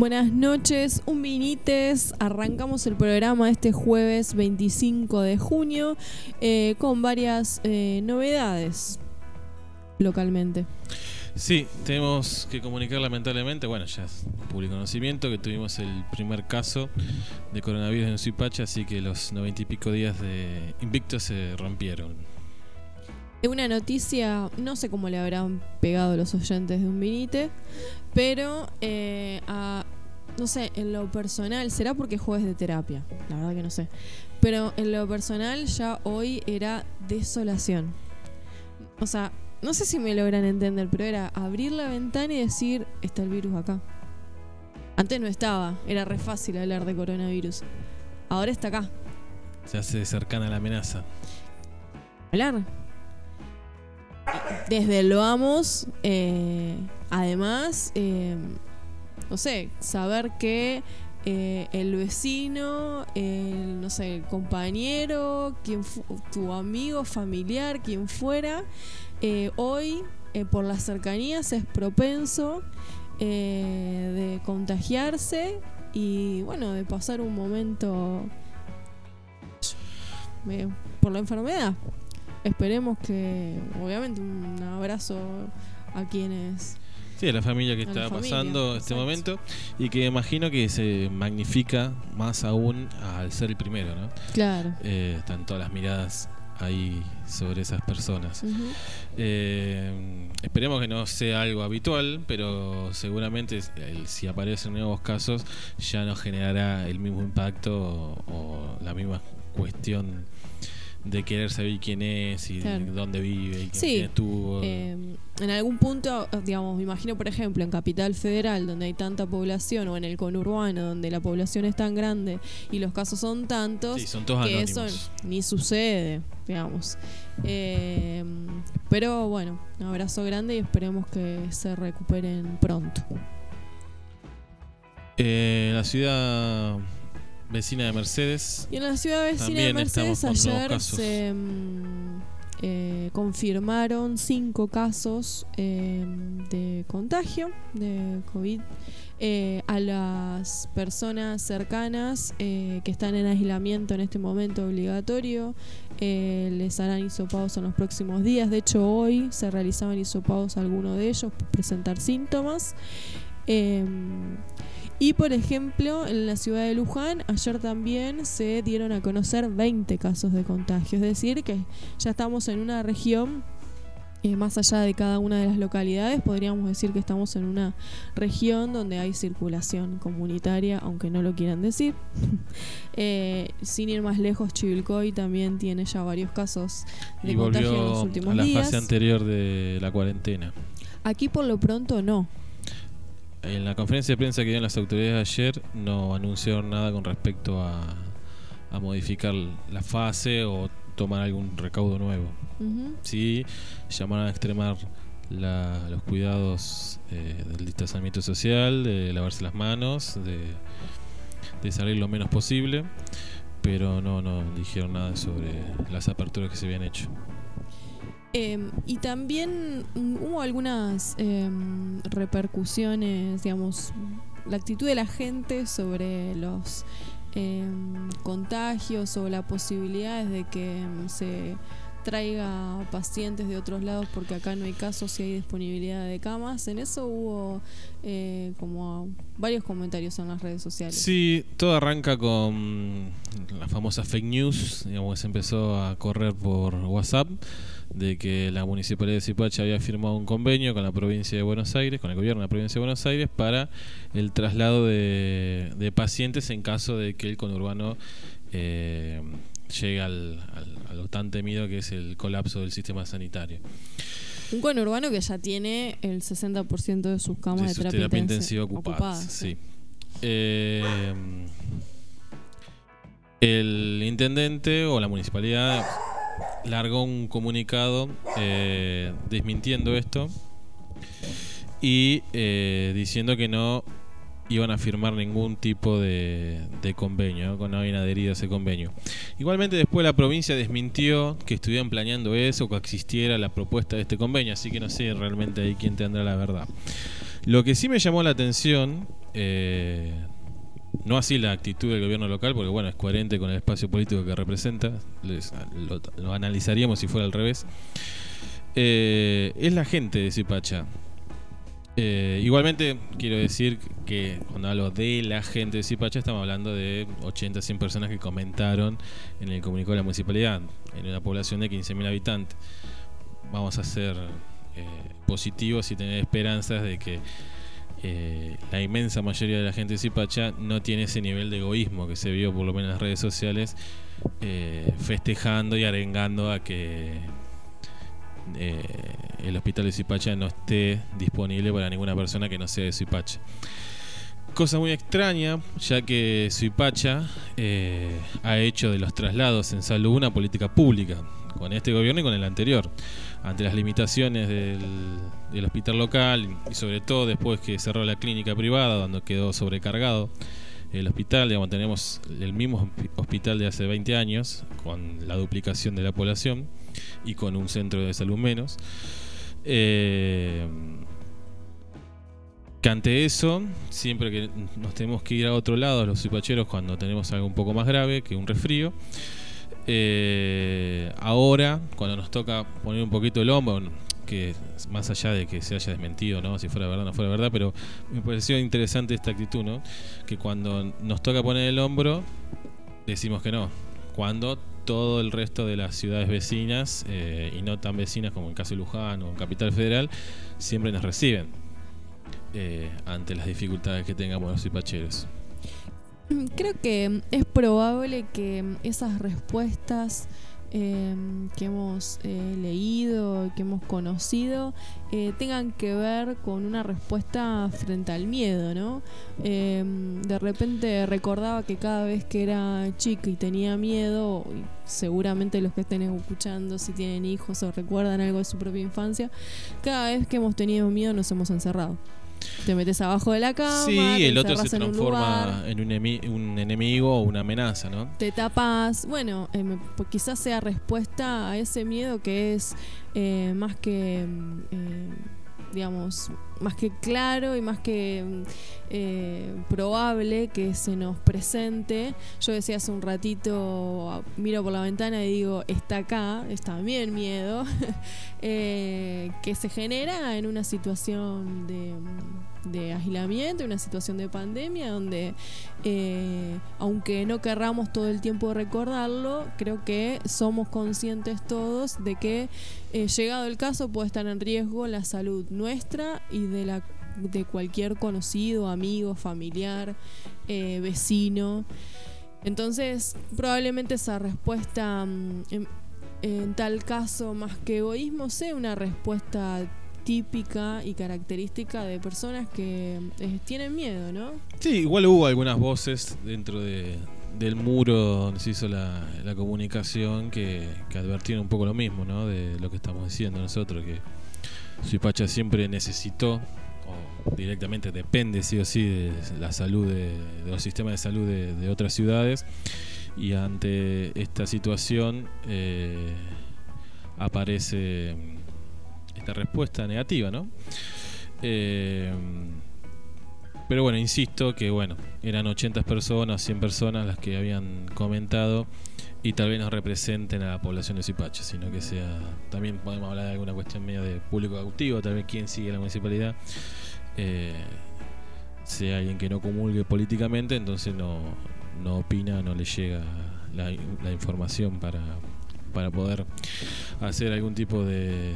Buenas noches, un vinites. Arrancamos el programa este jueves 25 de junio eh, con varias eh, novedades localmente. Sí, tenemos que comunicar lamentablemente, bueno, ya es público conocimiento, que tuvimos el primer caso de coronavirus en Suipacha, así que los noventa y pico días de invicto se rompieron. Una noticia, no sé cómo le habrán pegado los oyentes de un vinite, pero eh, a, no sé, en lo personal, será porque jueves de terapia, la verdad que no sé, pero en lo personal ya hoy era desolación. O sea, no sé si me logran entender, pero era abrir la ventana y decir, está el virus acá. Antes no estaba, era re fácil hablar de coronavirus. Ahora está acá. Se hace cercana la amenaza. Hablar. Desde el vamos, eh, además, eh, no sé, saber que eh, el vecino, el, no sé, el compañero, quien tu amigo, familiar, quien fuera, hoy por las cercanías es propenso de contagiarse y bueno, de pasar un momento por la enfermedad. Esperemos que, obviamente, un abrazo a quienes Sí, a la familia que está pasando este momento y que imagino que se magnifica más aún al ser el primero, ¿no? Claro. Eh, están todas las miradas ahí sobre esas personas. Eh, esperemos que no sea algo habitual, pero seguramente si aparecen nuevos casos ya no generará el mismo impacto o la misma cuestión de querer saber quién es y dónde vive y quién, estuvo. Eh, en algún punto, digamos, me imagino, por ejemplo, en Capital Federal, donde hay tanta población, o en el conurbano, donde la población es tan grande y los casos son tantos, que eso ni sucede, digamos. Eh, pero bueno, un abrazo grande y esperemos que se recuperen pronto. Eh, la ciudad vecina de Mercedes. Y en la ciudad vecina de Mercedes ayer se mm, eh, confirmaron cinco casos eh, de contagio de COVID eh, a las personas cercanas que están en aislamiento en este momento obligatorio. les harán hisopados en los próximos días. De hecho, hoy se realizaban hisopados a algunos de ellos por presentar síntomas. Y por ejemplo, en la ciudad de Luján, ayer también se dieron a conocer 20 casos de contagio. Es decir, que ya estamos en una región, eh, más allá de cada una de las localidades, podríamos decir que estamos en una región donde hay circulación comunitaria, aunque no lo quieran decir. Eh, sin ir más lejos, Chivilcoy también tiene ya varios casos de contagio en los últimos. A la fase anterior de la cuarentena. Aquí por lo pronto no. En la conferencia de prensa que dieron las autoridades ayer no anunciaron nada con respecto a, modificar la fase o tomar algún recaudo nuevo. Sí, llamaron a extremar los cuidados eh, del distanciamiento social, de lavarse las manos, de, salir lo menos posible, pero no, no dijeron nada sobre las aperturas que se habían hecho. Em, y también hubo algunas em, repercusiones, digamos, la actitud de la gente sobre los em, contagios o la posibilidad de que se traiga pacientes de otros lados porque acá no hay casos y hay disponibilidad de camas. En eso hubo eh, como varios comentarios en las redes sociales. Sí, todo arranca con la famosa fake news, digamos, se empezó a correr por WhatsApp de que la Municipalidad de Zipacha había firmado un convenio con la provincia de Buenos Aires, con el gobierno de la provincia de Buenos Aires, para el traslado de, pacientes en caso de que el conurbano eh, llegue al, a lo tan temido que es el colapso del sistema sanitario. Un conurbano que ya tiene el 60% de sus camas de, terapia, intensiva ocupadas. sí. Eh, el intendente o la municipalidad largó un comunicado eh, desmintiendo esto y eh, diciendo que no iban a firmar ningún tipo de, convenio, que no habían adherido a ese convenio. Igualmente después la provincia desmintió que estuvieran planeando eso, que existiera la propuesta de este convenio, así que no sé realmente ahí quién tendrá la verdad. Lo que sí me llamó la atención Eh, no así la actitud del gobierno local, porque bueno, es coherente con el espacio político que representa. lo, analizaríamos si fuera al revés. Eh, es la gente de Zipacha. Eh, igualmente, quiero decir que cuando hablo de la gente de Zipacha, estamos hablando de 80, 100 personas que comentaron en el comunicado de la municipalidad, en una población de 15.000 habitantes. Vamos a ser eh, positivos y tener esperanzas de que eh, la inmensa mayoría de la gente de Zipacha no tiene ese nivel de egoísmo que se vio por lo menos en las redes sociales, eh, festejando y arengando a que eh, el hospital de Zipacha no esté disponible para ninguna persona que no sea de Zipacha. Cosa muy extraña, ya que Zipacha ha hecho de los traslados en salud una política pública, con este gobierno y con el anterior ante las limitaciones del, hospital local y sobre todo después que cerró la clínica privada donde quedó sobrecargado el hospital, digamos, tenemos el mismo hospital de hace 20 años con la duplicación de la población y con un centro de salud menos. Eh, ante eso, siempre que nos tenemos que ir a otro lado, los cipacheros, cuando tenemos algo un poco más grave, que un resfrío, eh, ahora, cuando nos toca poner un poquito el hombro, que más allá de que se haya desmentido, ¿no? Si fuera verdad o no fuera verdad, pero me pareció interesante esta actitud, ¿no? Que cuando nos toca poner el hombro, decimos que no. Cuando todo el resto de las ciudades vecinas, eh, y no tan vecinas como en caso de Luján o Capital Federal, siempre nos reciben eh, ante las dificultades que tengamos los cipacheros. Creo que es probable que esas respuestas em, que hemos eh, leído, que hemos conocido, eh, tengan que ver con una respuesta frente al miedo, ¿no? Em, de repente recordaba que cada vez que era chica y tenía miedo, y seguramente los que estén escuchando, si tienen hijos o recuerdan algo de su propia infancia, cada vez que hemos tenido miedo nos hemos encerrado. Te metes abajo de la cama. Sí, el otro se transforma en un, enemigo o una amenaza, ¿no? Te tapas. Bueno, eh, pues quizás sea respuesta a ese miedo que es eh, más que. Eh, digamos, más que claro y más que eh, probable que se nos presente. Yo decía hace un ratito, miro por la ventana y digo, está acá, está también miedo, eh, que se genera en una situación de de aislamiento, una situación de pandemia donde, eh, aunque no querramos todo el tiempo recordarlo, creo que somos conscientes todos de que, llegado el caso, puede estar en riesgo la salud nuestra y de la de cualquier conocido, amigo, familiar, eh, vecino. Entonces, probablemente esa respuesta, mm, en, tal caso, más que egoísmo, sea una respuesta típica y característica de personas que eh, tienen miedo, ¿no? Sí, igual hubo algunas voces dentro de, del muro donde se hizo la, comunicación que, advertían un poco lo mismo, ¿no? De lo que estamos diciendo nosotros, que Suipacha siempre necesitó o directamente depende sí o sí de la salud de, los sistemas de salud de, otras ciudades y ante esta situación eh, aparece esta respuesta negativa, ¿no? Eh, pero bueno, insisto que bueno, eran 80 personas, 100 personas las que habían comentado y tal vez no representen a la población de Zipacha, sino que sea, también podemos hablar de alguna cuestión media de público cautivo, tal vez quien sigue la municipalidad, eh, sea alguien que no comulgue políticamente, entonces no, no opina, no le llega la, información para, para poder hacer algún tipo de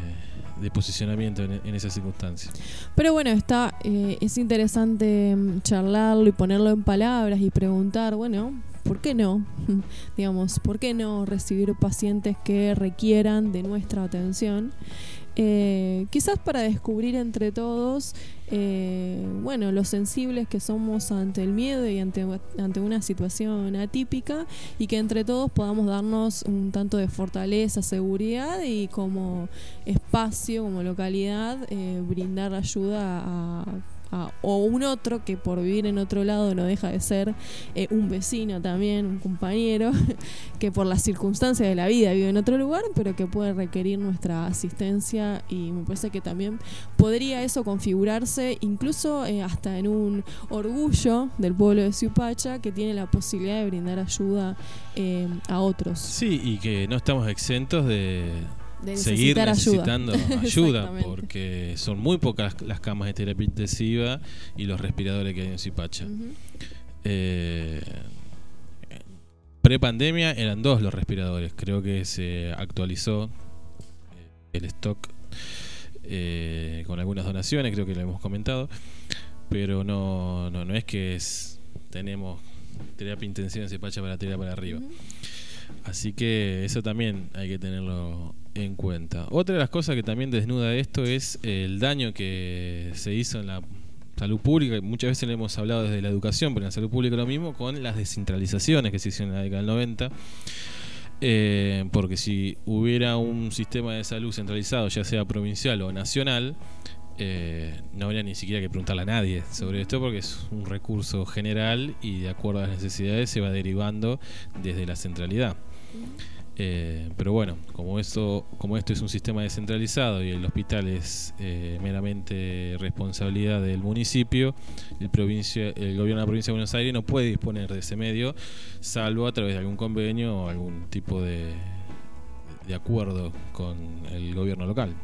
de posicionamiento en, en esas circunstancias. Pero bueno, está eh, es interesante mm, charlarlo y ponerlo en palabras y preguntar, bueno, ¿por qué no? Digamos, ¿por qué no recibir pacientes que requieran de nuestra atención? Eh, quizás para descubrir entre todos, eh, bueno, los sensibles que somos ante el miedo y ante, ante una situación atípica y que entre todos podamos darnos un tanto de fortaleza, seguridad y como espacio, como localidad, eh, brindar ayuda a, o un otro que por vivir en otro lado no deja de ser eh, un vecino también, un compañero, que por las circunstancias de la vida vive en otro lugar, pero que puede requerir nuestra asistencia y me parece que también podría eso configurarse incluso eh, hasta en un orgullo del pueblo de Ciupacha que tiene la posibilidad de brindar ayuda eh, a otros. Sí, y que no estamos exentos de seguir necesitando ayuda, porque son muy pocas las camas de terapia intensiva y los respiradores que hay en Zipacha. Eh, pre-pandemia eran dos los respiradores, creo que se actualizó eh, el stock eh, con algunas donaciones, creo que lo hemos comentado, pero no, no, no es que tenemos terapia intensiva en Zipacha para tirar para arriba. Así que eso también hay que tenerlo en cuenta. Otra de las cosas que también desnuda esto es el daño que se hizo en la salud pública. Muchas veces le hemos hablado desde la educación, pero en la salud pública lo mismo, con las descentralizaciones que se hicieron en la década del 90. Eh, porque si hubiera un sistema de salud centralizado, ya sea provincial o nacional, eh, no habría ni siquiera que preguntarle a nadie sobre esto porque es un recurso general y de acuerdo a las necesidades se va derivando desde la centralidad. Eh, pero bueno, como esto, como esto es un sistema descentralizado y el hospital es eh, meramente responsabilidad del municipio, el, provincia, el gobierno de la provincia de Buenos Aires no puede disponer de ese medio, salvo a través de algún convenio o algún tipo de, de acuerdo con el gobierno local.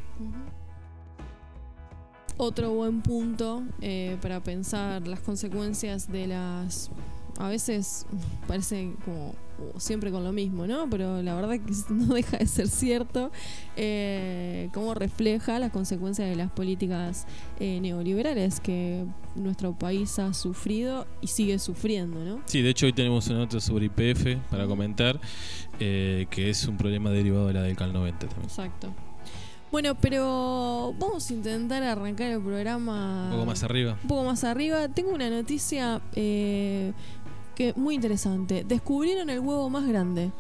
Otro buen punto eh, para pensar las consecuencias de las a veces parece como siempre con lo mismo, ¿no? Pero la verdad que no deja de ser cierto eh, cómo refleja las consecuencias de las políticas eh, neoliberales que nuestro país ha sufrido y sigue sufriendo, ¿no? Sí, de hecho hoy tenemos una nota sobre IPF para comentar, eh, que es un problema derivado de la década 90 también. Exacto. Bueno, pero vamos a intentar arrancar el programa. Un poco más arriba. Un poco más arriba. Tengo una noticia eh, muy interesante. Descubrieron el huevo más grande.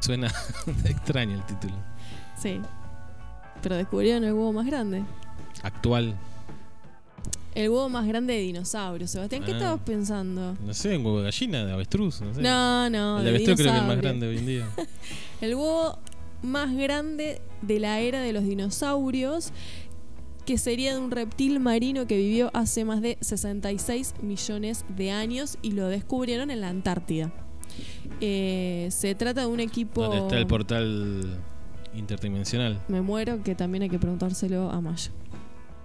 Suena extraño el título. Sí. Pero descubrieron el huevo más grande. Actual. El huevo más grande de dinosaurio. Sebastián, ¿qué ah. estabas pensando? No sé, un huevo de gallina, de avestruz, no sé. No, no. El de avestruz creo que es más grande hoy en día. el huevo más grande de la era de los dinosaurios que sería de un reptil marino que vivió hace más de 66 millones de años y lo descubrieron en la Antártida. Eh, se trata de un equipo... ¿Dónde está el portal interdimensional? Me muero, que también hay que preguntárselo a Maya.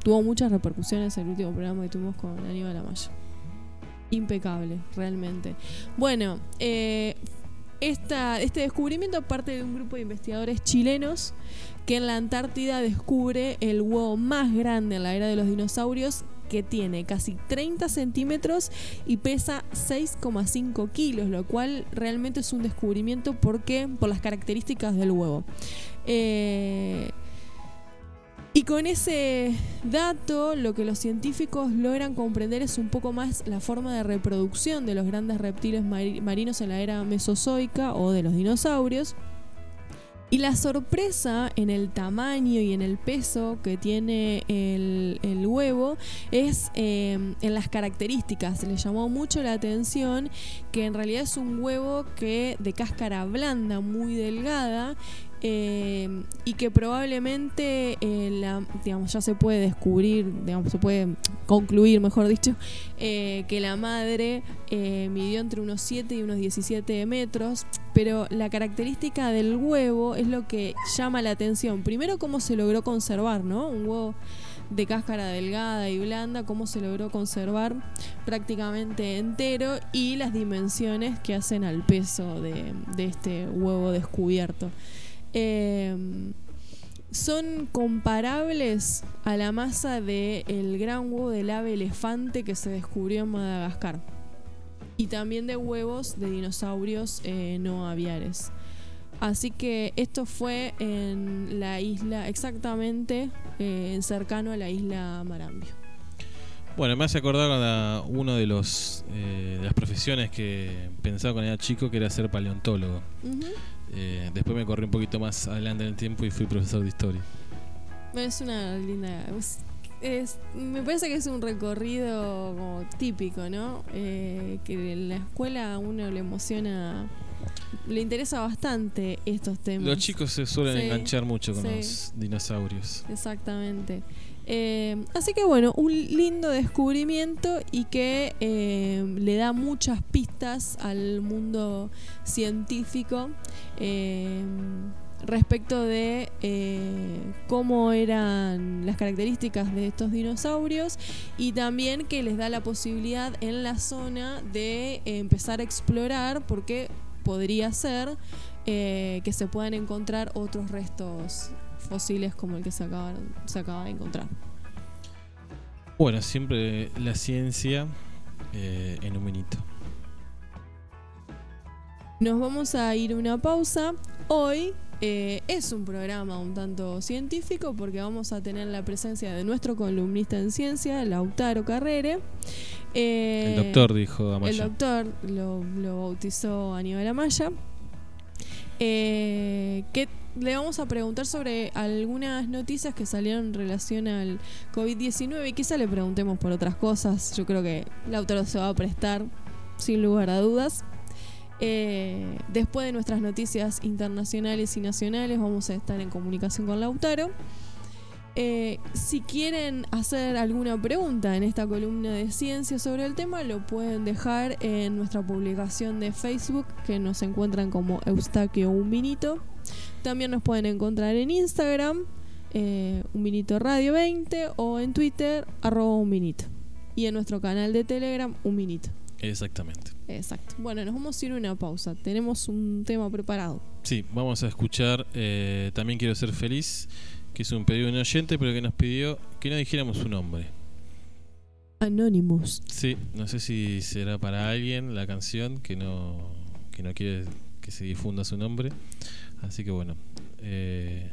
Tuvo muchas repercusiones el último programa que tuvimos con Aníbal Amaya. Impecable, realmente. Bueno, eh, este descubrimiento parte de un grupo de investigadores chilenos que en la Antártida descubre el huevo más grande en la era de los dinosaurios que tiene casi 30 centímetros y pesa 6,5 kilos, lo cual realmente es un descubrimiento porque por las características del huevo. Eh, y con ese dato, lo que los científicos logran comprender es un poco más la forma de reproducción de los grandes reptiles marinos en la era mesozoica o de los dinosaurios. Y la sorpresa en el tamaño y en el peso que tiene el, huevo es em, en las características. Le llamó mucho la atención que en realidad es un huevo que de cáscara blanda, muy delgada, eh, y que probablemente eh, la, digamos, ya se puede descubrir, digamos, se puede concluir, mejor dicho, eh, que la madre midió entre unos 7 y unos 17 metros, pero la característica del huevo es lo que llama la atención. Primero, cómo se logró conservar, ¿no? Un huevo de cáscara delgada y blanda, cómo se logró conservar prácticamente entero y las dimensiones que hacen al peso de este huevo descubierto. Em, son comparables a la masa del gran huevo del ave elefante que se descubrió en Madagascar. Y también de huevos de dinosaurios eh, no aviares. Así que esto fue en la isla, exactamente eh, cercano a la isla Marambio. Bueno, me hace acordar a uno de los eh, de las profesiones que pensaba cuando era chico que era ser paleontólogo. Eh, después me corrí un poquito más adelante en el tiempo y fui profesor de historia. Es una linda. es, me parece que es un recorrido como típico, ¿no? Eh, que en la escuela a uno le emociona, le interesa bastante estos temas. Los chicos se suelen enganchar mucho con los dinosaurios. Exactamente. Eh, así que bueno, un lindo descubrimiento y que eh, le da muchas pistas al mundo científico respecto de eh, cómo eran las características de estos dinosaurios y también que les da la posibilidad en la zona de empezar a explorar porque podría ser eh, que se puedan encontrar otros restos fósiles como el que se, acabaron, se acaba de encontrar. Bueno, siempre la ciencia eh, en un minuto. Nos vamos a ir una pausa. Hoy eh, es un programa un tanto científico porque vamos a tener la presencia de nuestro columnista en ciencia, Lautaro Carrere. Eh, el doctor dijo Amaya. El doctor lo, bautizó Aníbal Amaya. Eh, le vamos a preguntar sobre algunas noticias que salieron en relación al COVID-19 y quizá le preguntemos por otras cosas. Yo creo que Lautaro se va a prestar sin lugar a dudas. Eh, después de nuestras noticias internacionales y nacionales, vamos a estar en comunicación con Lautaro. Eh, si quieren hacer alguna pregunta en esta columna de ciencia sobre el tema, lo pueden dejar en nuestra publicación de Facebook, que nos encuentran como Eustaquio Un Vinito. También nos pueden encontrar en Instagram, eh, Un Vinito Radio 20, o en Twitter, arroba Un Vinito. Y en nuestro canal de Telegram, Un Vinito. Exactamente. Exacto. Bueno, nos vamos a ir a una pausa. Tenemos un tema preparado. Sí, vamos a escuchar eh, También quiero ser feliz, que es un pedido de un oyente, pero que nos pidió que no dijéramos su nombre. Anonymous. Sí, no sé si será para alguien la canción que no, que no quiere que se difunda su nombre. Así que bueno. Eh,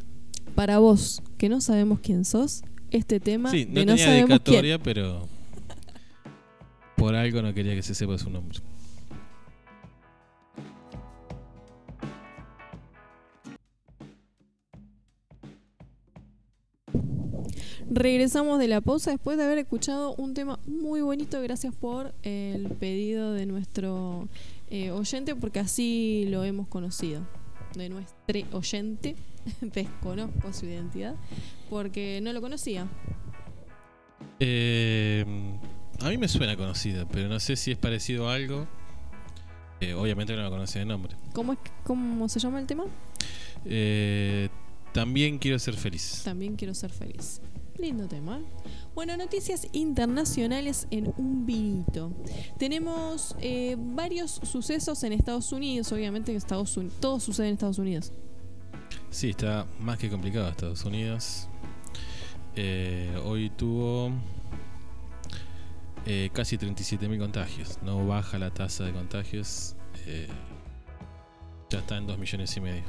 para vos, que no sabemos quién sos, este tema sí, no tenía dedicatoria, pero por algo no quería que se sepa su nombre. Regresamos de la pausa después de haber escuchado un tema muy bonito. Gracias por el pedido de nuestro eh, oyente, porque así lo hemos conocido. De nuestro oyente, desconozco su identidad, porque no lo conocía. Eh, a mí me suena conocida, pero no sé si es parecido a algo. Eh, obviamente no lo conocía de nombre. ¿Cómo, es, ¿Cómo se llama el tema? también quiero ser feliz. También quiero ser feliz. Lindo tema. Bueno, noticias internacionales en un vinito. Tenemos eh, varios sucesos en Estados Unidos, obviamente en Estados Unidos, todo sucede en Estados Unidos. Sí, está más que complicado Estados Unidos. Eh, hoy tuvo eh, casi 37.000 contagios. No baja la tasa de contagios. ya está en 2 millones y medio.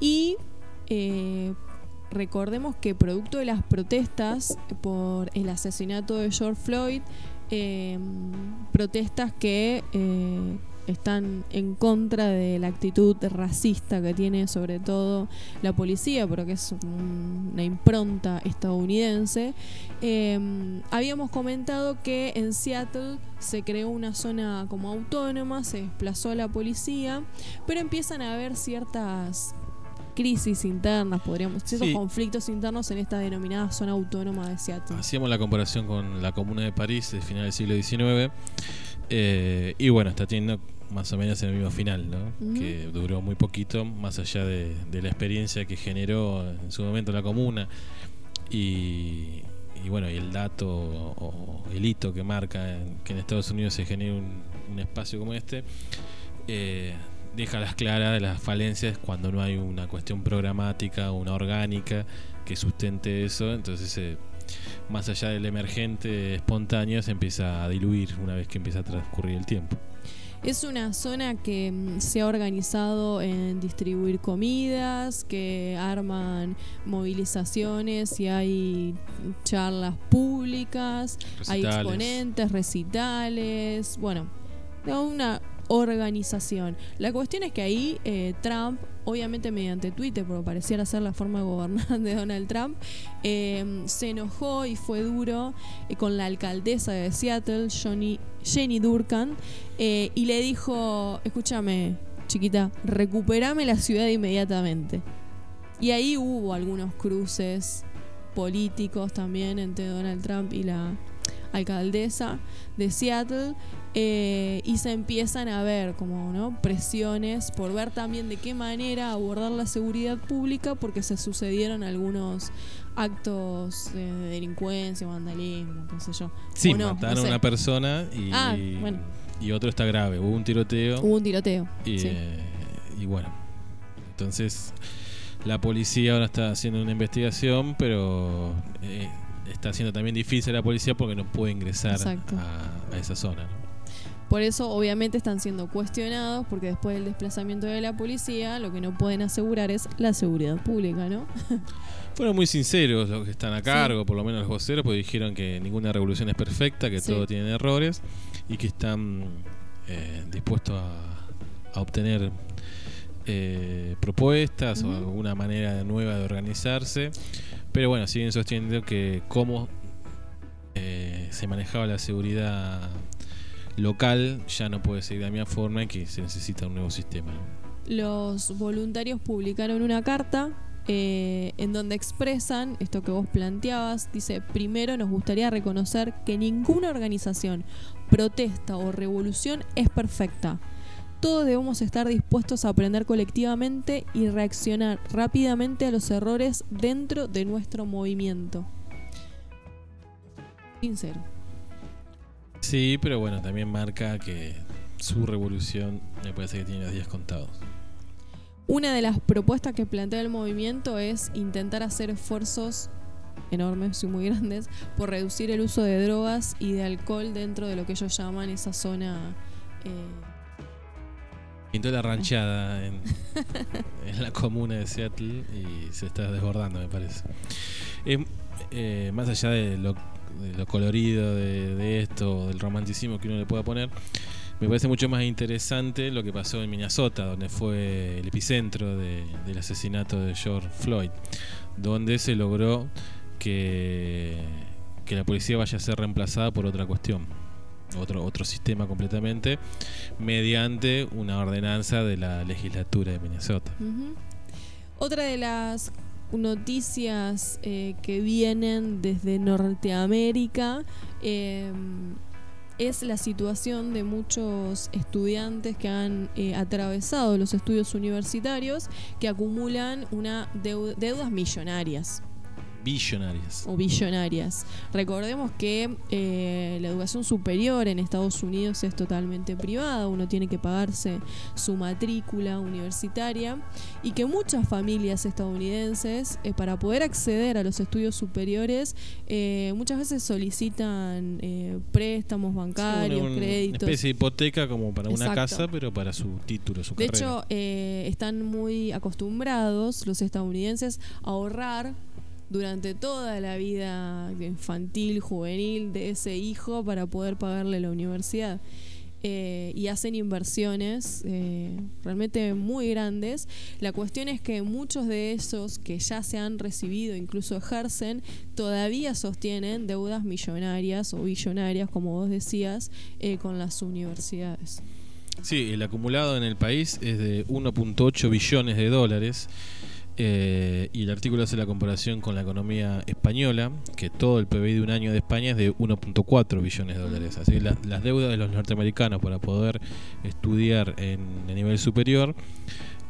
y recordemos que producto de las protestas por el asesinato de George Floyd, em, protestas que eh, están en contra de la actitud racista que tiene sobre todo la policía, porque es una impronta estadounidense. Em, habíamos comentado que en Seattle se creó una zona como autónoma, se desplazó a la policía, pero empiezan a haber ciertas crisis internas, podríamos, ciertos conflictos internos en esta denominada zona autónoma de Seattle. Hacíamos la comparación con la Comuna de París de final del siglo XIX eh, y bueno, está teniendo más o menos el mismo final, ¿no? Que duró muy poquito, más allá de, la experiencia que generó en su momento la comuna y, bueno, y el dato o, el hito que marca que en Estados Unidos se genere un, espacio como este. Eh, deja las claras de las falencias cuando no hay una cuestión programática, una orgánica que sustente eso. Entonces, eh, más allá del emergente espontáneo, se empieza a diluir una vez que empieza a transcurrir el tiempo. Es una zona que mm, se ha organizado en distribuir comidas, que arman movilizaciones y hay charlas públicas, hay exponentes, recitales, bueno, una organización. La cuestión es que ahí eh, Trump, obviamente mediante Twitter, porque pareciera ser la forma de gobernar de Donald Trump, eh, se enojó y fue duro eh, con la alcaldesa de Seattle, Jenny Durkan, y le dijo, escúchame, chiquita, recuperame la ciudad inmediatamente. Y ahí hubo algunos cruces políticos también entre Donald Trump y la alcaldesa de Seattle eh, y se empiezan a ver como no presiones por ver también de qué manera abordar la seguridad pública porque se sucedieron algunos actos de delincuencia, vandalismo, qué sé yo. Sí, mataron a una persona y, ah, y otro está grave. Hubo un tiroteo. Hubo un tiroteo. Y, eh, y bueno, entonces la policía ahora está haciendo una investigación, pero eh, está haciendo también difícil la policía porque no puede ingresar a, esa zona. Por eso obviamente están siendo cuestionados porque después del desplazamiento de la policía lo que no pueden asegurar es la seguridad pública, ¿no? Fueron muy sinceros los que están a cargo, por lo menos los voceros, porque dijeron que ninguna revolución es perfecta, que todo tiene errores y que están eh, dispuestos a, obtener eh, propuestas o alguna manera nueva de organizarse. Pero bueno, siguen sosteniendo que cómo eh, se manejaba la seguridad local ya no puede seguir de la misma forma y que se necesita un nuevo sistema. Los voluntarios publicaron una carta eh, en donde expresan esto que vos planteabas. Dice, primero nos gustaría reconocer que ninguna organización, protesta o revolución es perfecta todos debemos estar dispuestos a aprender colectivamente y reaccionar rápidamente a los errores dentro de nuestro movimiento. Sincero. Sí, pero bueno, también marca que su revolución me parece que tiene los días contados. Una de las propuestas que plantea el movimiento es intentar hacer esfuerzos enormes y muy grandes por reducir el uso de drogas y de alcohol dentro de lo que ellos llaman esa zona eh, Pintó la ranchada en, la comuna de Seattle y se está desbordando, me parece. Eh, más allá de lo, colorido de, esto, del romanticismo que uno le pueda poner, me parece mucho más interesante lo que pasó en Minnesota, donde fue el epicentro del asesinato de George Floyd, donde se logró que, que la policía vaya a ser reemplazada por otra cuestión otro, otro sistema completamente, mediante una ordenanza de la legislatura de Minnesota. Otra de las noticias eh, que vienen desde Norteamérica em, es la situación de muchos estudiantes que han eh, atravesado los estudios universitarios que acumulan una deudas millonarias. Billonarias. O billonarias. Recordemos que eh, la educación superior en Estados Unidos es totalmente privada, uno tiene que pagarse su matrícula universitaria y que muchas familias estadounidenses eh, para poder acceder a los estudios superiores eh, muchas veces solicitan préstamos bancarios, créditos. Una especie de hipoteca como para una casa, pero para su título, su de hecho, están muy acostumbrados los estadounidenses a ahorrar durante toda la vida infantil, juvenil de ese hijo para poder pagarle la universidad. Eh, y hacen inversiones eh, realmente muy grandes. La cuestión es que muchos de esos que ya se han recibido, incluso ejercen, todavía sostienen deudas millonarias o billonarias, como vos decías, eh, con las universidades. Sí, el acumulado en el país es de 1.8 billones de dólares. Eh, y el artículo hace la comparación con la economía española, que todo el PBI de un año de España es de 1.4 billones de dólares. Así que las deudas de los norteamericanos para poder estudiar en el nivel superior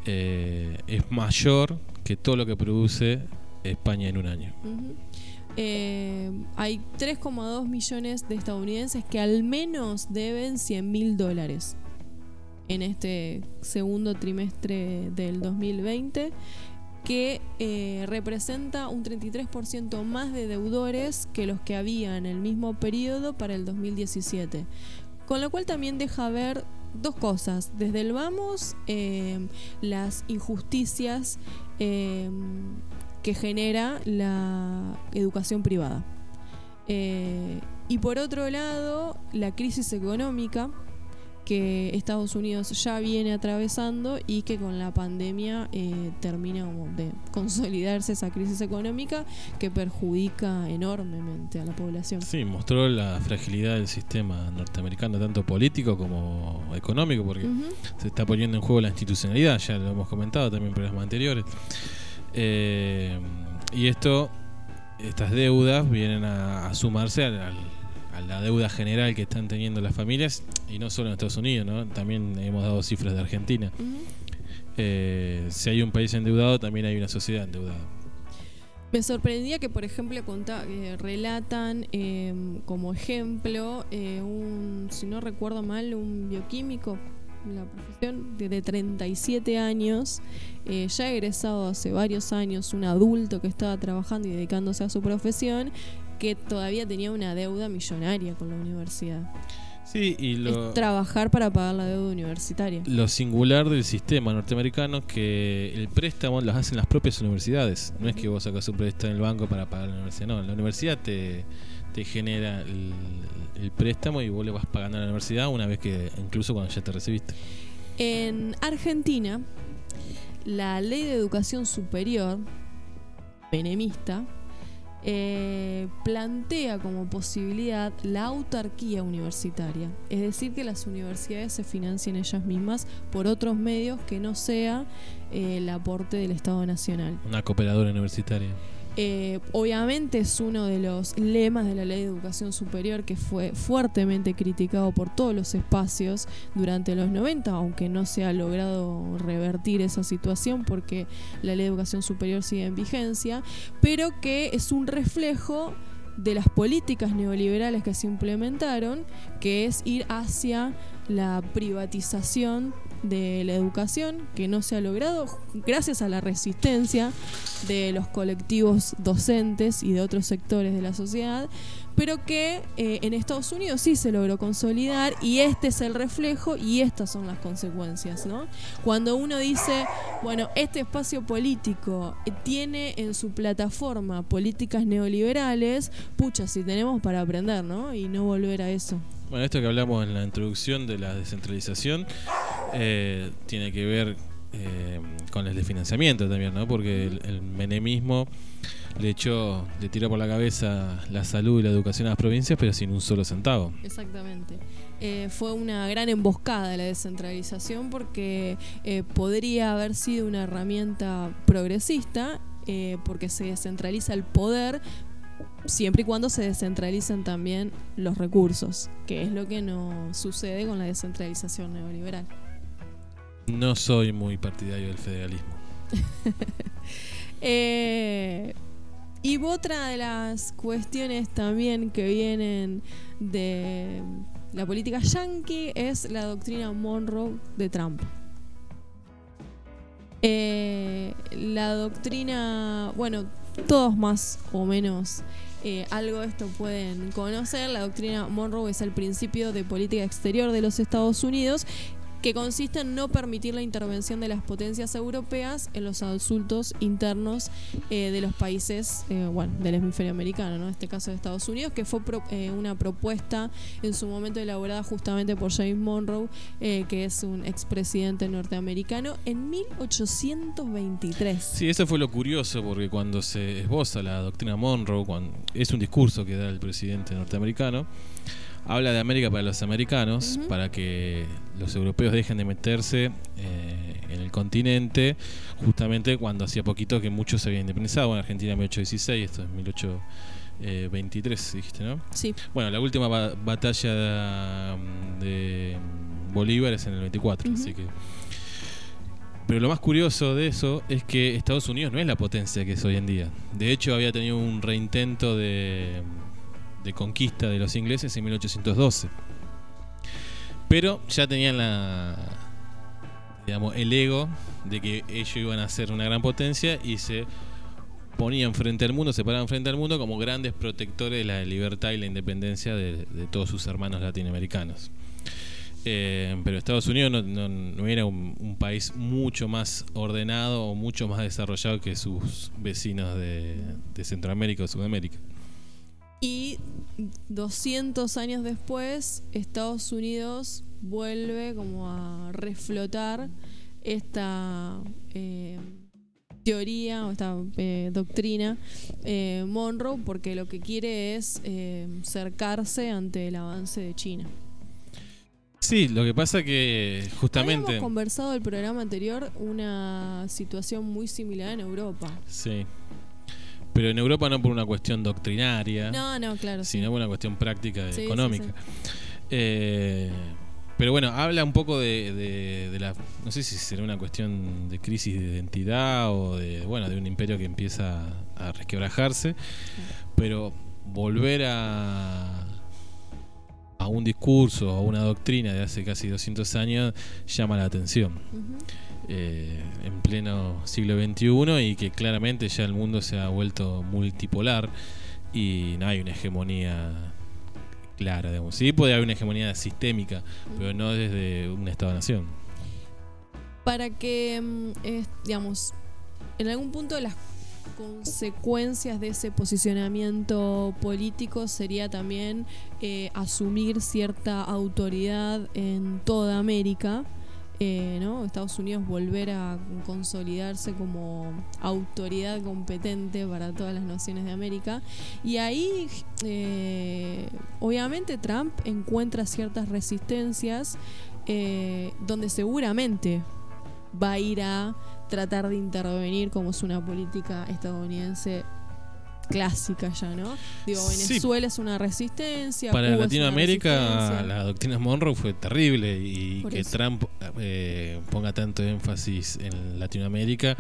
eh, es mayor que todo lo que produce España en un año. Eh, hay 3,2 millones de estadounidenses que al menos deben 100 mil dólares en este segundo trimestre del 2020 que eh, representa un 33% más de deudores que los que había en el mismo periodo para el 2017. Con lo cual también deja ver dos cosas. Desde el vamos, eh, las injusticias eh, que genera la educación privada. y por otro lado, la crisis económica que Estados Unidos ya viene atravesando y que con la pandemia eh, termina de consolidarse esa crisis económica que perjudica enormemente a la población. Sí, mostró la fragilidad del sistema norteamericano, tanto político como económico, porque se está poniendo en juego la institucionalidad, ya lo hemos comentado también en programas anteriores. Eh, y esto, estas deudas vienen a, sumarse a la deuda general que están teniendo las familias, y no solo en Estados Unidos, ¿no? también hemos dado cifras de Argentina. Eh, si hay un país endeudado, también hay una sociedad endeudada. Me sorprendía que, por ejemplo, eh, relatan em, como ejemplo un, si no recuerdo mal, un bioquímico la profesión de 37 años, eh, ya egresado hace varios años, un adulto que estaba trabajando y dedicándose a su profesión, que todavía tenía una deuda millonaria con la universidad. Sí, y lo, es trabajar para pagar la deuda universitaria. Lo singular del sistema norteamericano es que el préstamo lo hacen las propias universidades. No es que vos sacas un préstamo en el banco para pagar la universidad, no. La universidad te, te genera el, el préstamo y vos le vas pagando a la universidad una vez que, incluso cuando ya te recibiste. En Argentina, la ley de educación superior, penemista, eh, plantea como posibilidad la autarquía universitaria, es decir, que las universidades se financien ellas mismas por otros medios que no sea eh, el aporte del Estado Nacional. Una cooperadora universitaria. Eh, obviamente es uno de los lemas de la ley de educación superior que fue fuertemente criticado por todos los espacios durante los 90, aunque no se ha logrado revertir esa situación porque la ley de educación superior sigue en vigencia, pero que es un reflejo de las políticas neoliberales que se implementaron, que es ir hacia la privatización de la educación que no se ha logrado gracias a la resistencia de los colectivos docentes y de otros sectores de la sociedad, pero que eh, en Estados Unidos sí se logró consolidar y este es el reflejo y estas son las consecuencias, ¿no? Cuando uno dice, bueno, este espacio político tiene en su plataforma políticas neoliberales, pucha, si tenemos para aprender, ¿no? Y no volver a eso. Bueno, esto que hablamos en la introducción de la descentralización eh, tiene que ver eh, con el de financiamiento también, ¿no? Porque el, menemismo le echó, le tiró por la cabeza la salud y la educación a las provincias, pero sin un solo centavo. Exactamente. Eh, fue una gran emboscada la descentralización porque podría haber sido una herramienta progresista porque se descentraliza el poder, siempre y cuando se descentralicen también los recursos, que es lo que no sucede con la descentralización neoliberal. No soy muy partidario del federalismo. Eh, y otra de las cuestiones también que vienen de la política yankee es la doctrina Monroe de Trump. Eh, la doctrina, bueno, todos más o menos eh, algo de esto pueden conocer. La doctrina Monroe es el principio de política exterior de los Estados Unidos que consiste en no permitir la intervención de las potencias europeas en los asuntos internos eh, de los países, eh, bueno, del hemisferio americano, ¿no? En este caso de Estados Unidos, que fue eh, una propuesta en su momento elaborada justamente por James Monroe, que es un expresidente norteamericano, en 1823. Sí, eso fue lo curioso, porque cuando se esboza la doctrina Monroe, es un discurso que da el presidente norteamericano, habla de América para los americanos, para que los europeos dejen de meterse eh, en el continente, justamente cuando hacía poquito que muchos se habían independizado. En Argentina en 1816, esto es 1823, dijiste, ¿no? Sí. Bueno, la última batalla de, Bolívar es en el 24, así que. Pero lo más curioso de eso es que Estados Unidos no es la potencia que es hoy en día. De hecho, había tenido un reintento de de conquista de los ingleses en 1812. Pero ya tenían la digamos el ego de que ellos iban a ser una gran potencia y se ponían frente al mundo, se paraban frente al mundo como grandes protectores de la libertad y la independencia de, todos sus hermanos latinoamericanos. Eh, pero Estados Unidos no, era un, país mucho más ordenado o mucho más desarrollado que sus vecinos de, de Centroamérica o Sudamérica. Y 200 años después, Estados Unidos vuelve como a reflotar esta eh, teoría o esta eh, doctrina eh, Monroe porque lo que quiere es cercarse ante el avance de China. Sí, lo que pasa que justamente... Habíamos conversado el programa anterior una situación muy similar en Europa. Sí. Pero en Europa no por una cuestión doctrinaria. No, no, claro. Sino por una cuestión práctica económica. Eh, pero bueno, habla un poco de, la. No sé si será una cuestión de crisis de identidad o de, bueno, de un imperio que empieza a resquebrajarse. Pero volver a a un discurso o a una doctrina de hace casi 200 años llama la atención. Eh, en pleno siglo XXI y que claramente ya el mundo se ha vuelto multipolar y no hay una hegemonía clara. Digamos. Sí puede haber una hegemonía sistémica, pero no desde un Estado-nación. Para que, mm, digamos, en algún punto las consecuencias de ese posicionamiento político sería también eh, asumir cierta autoridad en toda América eh, ¿no? Estados Unidos volver a consolidarse como autoridad competente para todas las naciones de América. Y ahí, eh, obviamente, Trump encuentra ciertas resistencias eh, donde seguramente va a ir a tratar de intervenir como es una política estadounidense clásica ya, ¿no? Digo, Venezuela es una resistencia. Para Latinoamérica la doctrina Monroe fue terrible y que Trump eh, ponga tanto énfasis en Latinoamérica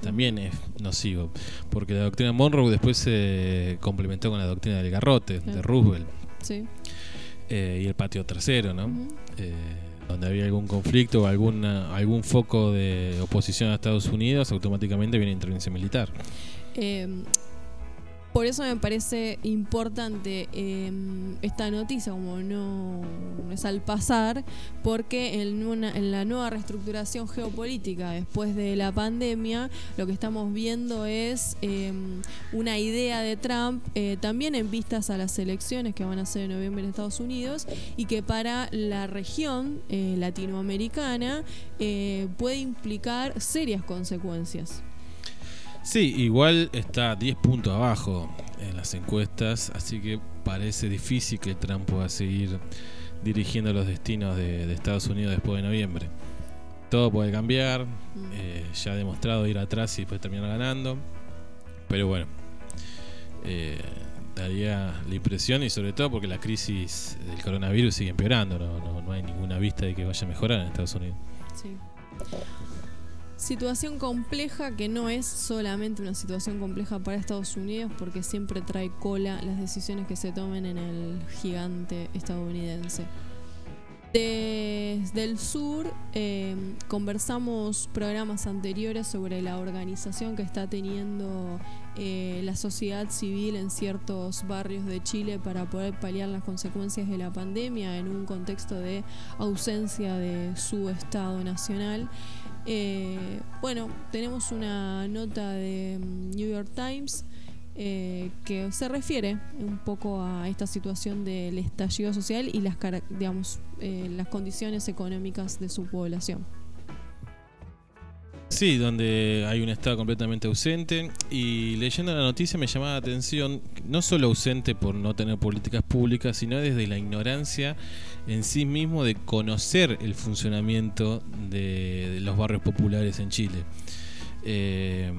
también es nocivo, porque la doctrina Monroe después se complementó con la doctrina del garrote de Roosevelt. Sí. Eh, y el patio trasero, ¿no? Eh, donde había algún conflicto o alguna, algún foco de oposición a Estados Unidos, automáticamente viene intervención militar. Eh, por eso me parece importante em, esta noticia, como no, es al pasar, porque en, la nueva reestructuración geopolítica después de la pandemia, lo que estamos viendo es em, una idea de Trump, eh, también en vistas a las elecciones que van a ser en noviembre en Estados Unidos, y que para la región eh, latinoamericana eh, puede implicar serias consecuencias. Sí, igual está 10 puntos abajo en las encuestas, así que parece difícil que Trump pueda seguir dirigiendo los destinos de, Estados Unidos después de noviembre. Todo puede cambiar, mm. eh, ya ha demostrado ir atrás y después terminar ganando, pero bueno, eh, daría la impresión y sobre todo porque la crisis del coronavirus sigue empeorando, no, no, no hay ninguna vista de que vaya a mejorar en Estados Unidos. Sí. Situación compleja que no es solamente una situación compleja para Estados Unidos porque siempre trae cola las decisiones que se tomen en el gigante estadounidense. Desde el sur eh, conversamos programas anteriores sobre la organización que está teniendo eh, la sociedad civil en ciertos barrios de Chile para poder paliar las consecuencias de la pandemia en un contexto de ausencia de su Estado nacional. Eh, bueno, tenemos una nota de mm, New York Times eh, que se refiere un poco a esta situación del estallido social y las, digamos, eh, las condiciones económicas de su población. Sí, donde hay un Estado completamente ausente y leyendo la noticia me llamaba la atención, no solo ausente por no tener políticas públicas, sino desde la ignorancia en sí mismo de conocer el funcionamiento de, los barrios populares en Chile. Eh,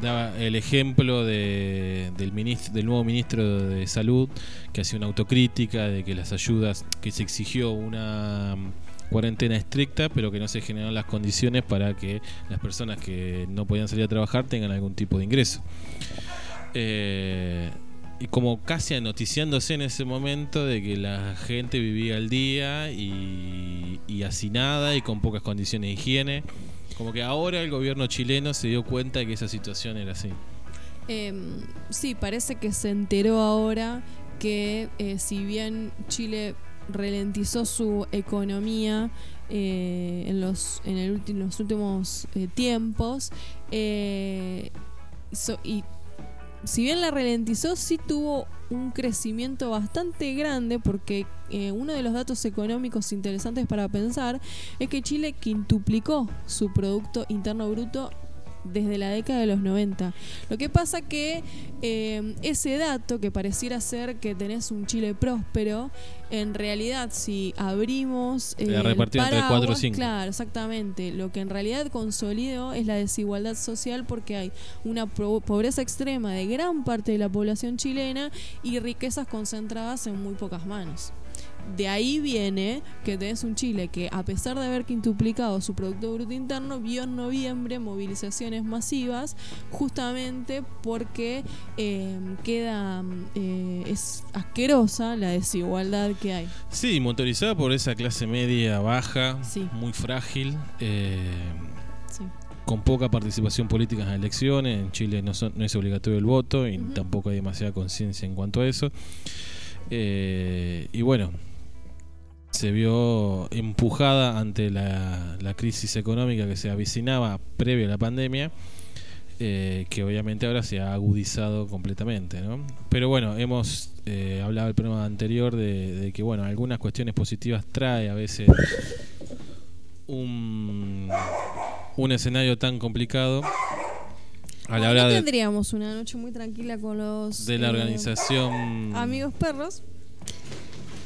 daba el ejemplo del, ministro, del nuevo ministro de Salud que hacía una autocrítica de que las ayudas que se exigió una cuarentena estricta, pero que no se generaron las condiciones para que las personas que no podían salir a trabajar tengan algún tipo de ingreso. Eh, y como casi anoticiándose en ese momento de que la gente vivía al día y, y hacinada y con pocas condiciones de higiene. Como que ahora el gobierno chileno se dio cuenta de que esa situación era así. Em, sí, parece que se enteró ahora que eh, si bien Chile ralentizó su economía eh, en, los, en, el los últimos eh, tiempos. Eh, y si bien la ralentizó, sí tuvo un crecimiento bastante grande porque eh, uno de los datos económicos interesantes para pensar es que Chile quintuplicó su Producto Interno Bruto desde la década de los 90. Lo que pasa que eh, ese dato que pareciera ser que tenés un Chile próspero, en realidad si abrimos eh, entre 4 o 5. Claro, exactamente. Lo que en realidad consolidó es la desigualdad social porque hay una pobreza extrema de gran parte de la población chilena y riquezas concentradas en muy pocas manos de ahí viene que tenés un Chile que, a pesar de haber quintuplicado su Producto Bruto Interno, vio en noviembre movilizaciones masivas, justamente porque eh, queda. Eh, es asquerosa la desigualdad que hay. Sí, motorizada por esa clase media baja, muy frágil. Eh, con poca participación política en las elecciones. En Chile no, no es obligatorio el voto y tampoco hay demasiada conciencia en cuanto a eso. y bueno, se vio empujada ante la, crisis económica que se avicinaba previo a la pandemia, eh, que obviamente ahora se ha agudizado completamente. ¿no? Pero bueno, hemos eh, hablado el programa anterior de, que bueno, algunas cuestiones positivas trae a veces un, un escenario tan complicado. A la hora de, tendríamos una noche muy tranquila con los de la eh, organización amigos perros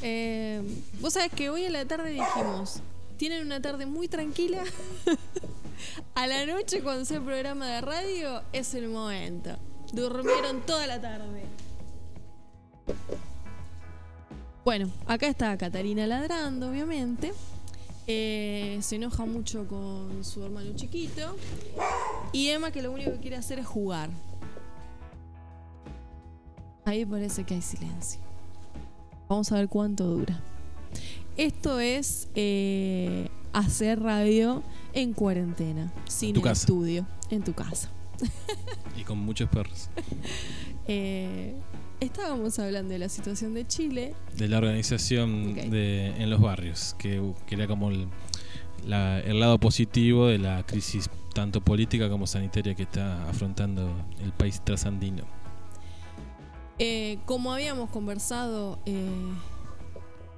eh, Vos sabés que hoy a la tarde dijimos, tienen una tarde muy tranquila. a la noche cuando sea el programa de radio es el momento. Durmieron toda la tarde. Bueno, acá está Catalina ladrando, obviamente. Eh, se enoja mucho con su hermano chiquito. Y Emma que lo único que quiere hacer es jugar. Ahí parece que hay silencio. Vamos a ver cuánto dura. Esto es eh, hacer radio en cuarentena, sin estudio, en tu casa. y con muchos perros. Eh, estábamos hablando de la situación de Chile. De la organización de, en los barrios, que, era como el, lado positivo de la crisis tanto política como sanitaria que está afrontando el país trasandino. Eh, como habíamos conversado eh,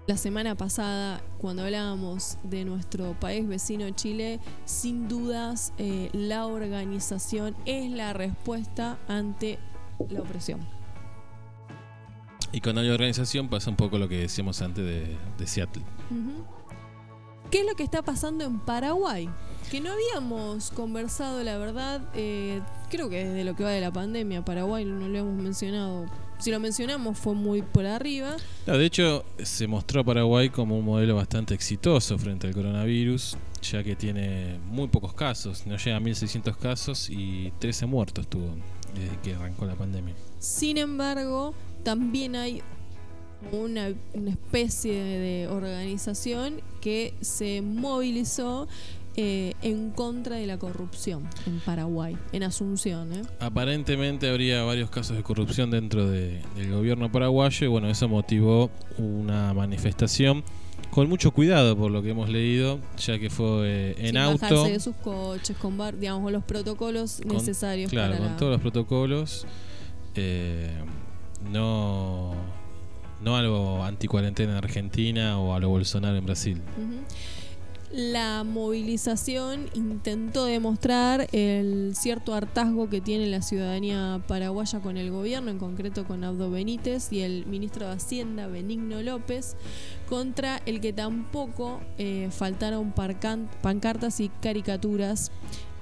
la semana pasada cuando hablábamos de nuestro país vecino Chile, sin dudas eh, la organización es la respuesta ante la opresión. Y con la organización pasa un poco lo que decíamos antes de, Seattle. ¿Qué es lo que está pasando en Paraguay? Que no habíamos conversado, la verdad, creo que desde lo que va de la pandemia, Paraguay no lo hemos mencionado si lo mencionamos fue muy por arriba. de hecho, se mostró a Paraguay como un modelo bastante exitoso frente al coronavirus, ya que tiene muy pocos casos, no llega a 1.600 casos y 13 muertos tuvo desde que arrancó la pandemia. Sin embargo, también hay una, una especie de organización que se movilizó eh, en contra de la corrupción en Paraguay, en Asunción. ¿eh? Aparentemente habría varios casos de corrupción dentro del gobierno paraguayo y bueno, eso motivó una manifestación con mucho cuidado por lo que hemos leído, ya que fue eh, en auto. de sus coches, con digamos, los protocolos necesarios. Claro, con todos los protocolos. no, no algo anticuarentena en Argentina o a lo Bolsonaro en Brasil la movilización intentó demostrar el cierto hartazgo que tiene la ciudadanía paraguaya con el gobierno, en concreto con Abdo Benítez y el ministro de Hacienda Benigno López, contra el que tampoco eh, faltaron pancartas y caricaturas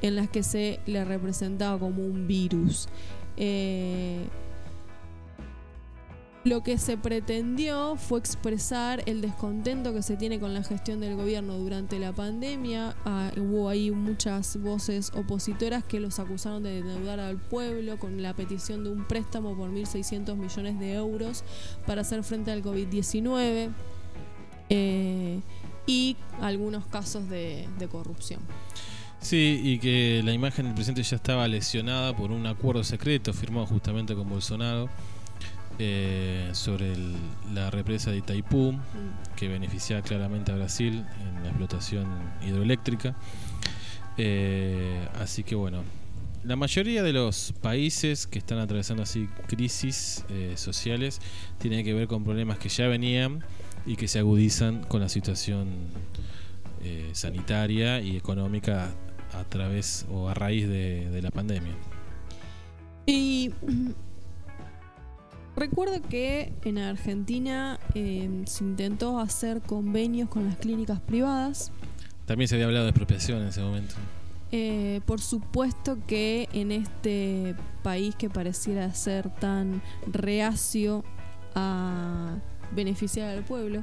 en las que se le representaba como un virus. Eh, lo que se pretendió fue expresar el descontento que se tiene con la gestión del gobierno durante la pandemia. Ah, hubo ahí muchas voces opositoras que los acusaron de deudar al pueblo con la petición de un préstamo por 1.600 millones de euros para hacer frente al COVID-19 eh, y algunos casos de, de corrupción. Sí, y que la imagen del presidente ya estaba lesionada por un acuerdo secreto firmado justamente con Bolsonaro eh, sobre la represa de Itaipú, mm. que beneficia claramente a Brasil en la explotación hidroeléctrica. Eh, así que bueno, la mayoría de los países que están atravesando así crisis eh, sociales tienen que ver con problemas que ya venían y que se agudizan con la situación eh, sanitaria y económica a través o a raíz de, la pandemia. Y recuerdo que en Argentina em, se intentó hacer convenios con las clínicas privadas. También se había hablado de expropiación en ese momento. Eh, por supuesto que en este país que pareciera ser tan reacio a beneficiar al pueblo,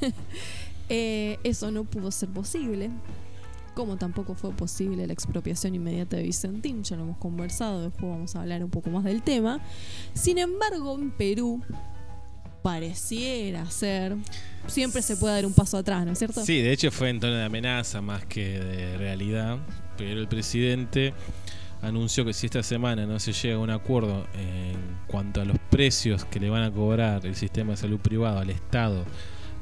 eh, eso no pudo ser posible. Como tampoco fue posible la expropiación inmediata de Vicentín, ya lo hemos conversado, después vamos a hablar un poco más del tema. Sin embargo, en Perú pareciera ser, siempre se puede dar un paso atrás, ¿no es cierto? Sí, de hecho fue en tono de amenaza más que de realidad, pero el presidente anunció que si esta semana no se llega a un acuerdo en cuanto a los precios que le van a cobrar el sistema de salud privado al Estado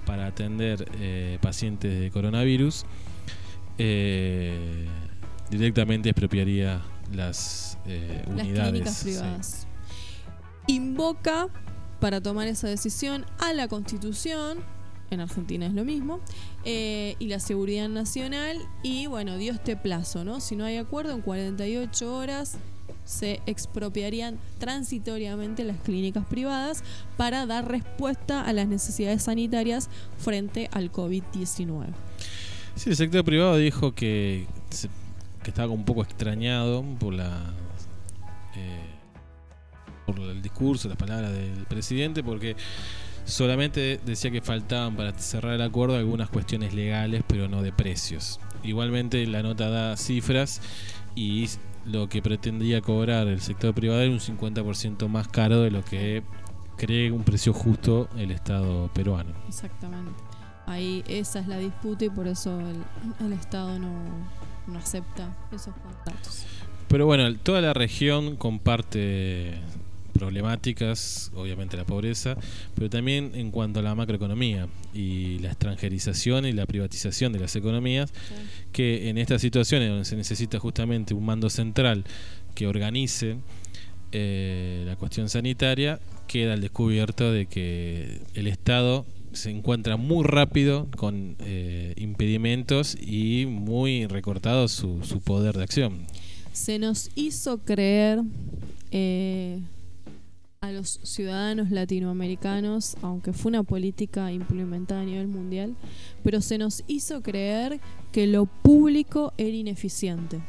para atender eh, pacientes de coronavirus, eh, directamente expropiaría las eh, unidades. privadas. Invoca para tomar esa decisión a la Constitución, en Argentina es lo mismo, eh, y la seguridad nacional, y bueno, dio este plazo, ¿no? Si no hay acuerdo, en 48 horas se expropiarían transitoriamente las clínicas privadas para dar respuesta a las necesidades sanitarias frente al COVID-19. Sí, el sector privado dijo que, que estaba un poco extrañado por la eh, por el discurso, las palabras del presidente, porque Solamente decía que faltaban para cerrar el acuerdo algunas cuestiones legales, pero no de precios. Igualmente la nota da cifras y lo que pretendía cobrar el sector privado era un 50% más caro de lo que cree un precio justo el Estado peruano. Exactamente. Ahí esa es la disputa y por eso el, Estado no, no acepta esos contratos. Pero bueno, toda la región comparte problemáticas, obviamente la pobreza, pero también en cuanto a la macroeconomía y la extranjerización y la privatización de las economías, que en estas situaciones donde se necesita justamente un mando central que organice eh, la cuestión sanitaria, queda al descubierto de que el Estado se encuentra muy rápido con eh, impedimentos y muy recortado su, su poder de acción. Se nos hizo creer eh, a los ciudadanos latinoamericanos, aunque fue una política implementada a nivel mundial, pero se nos hizo creer que lo público era ineficiente,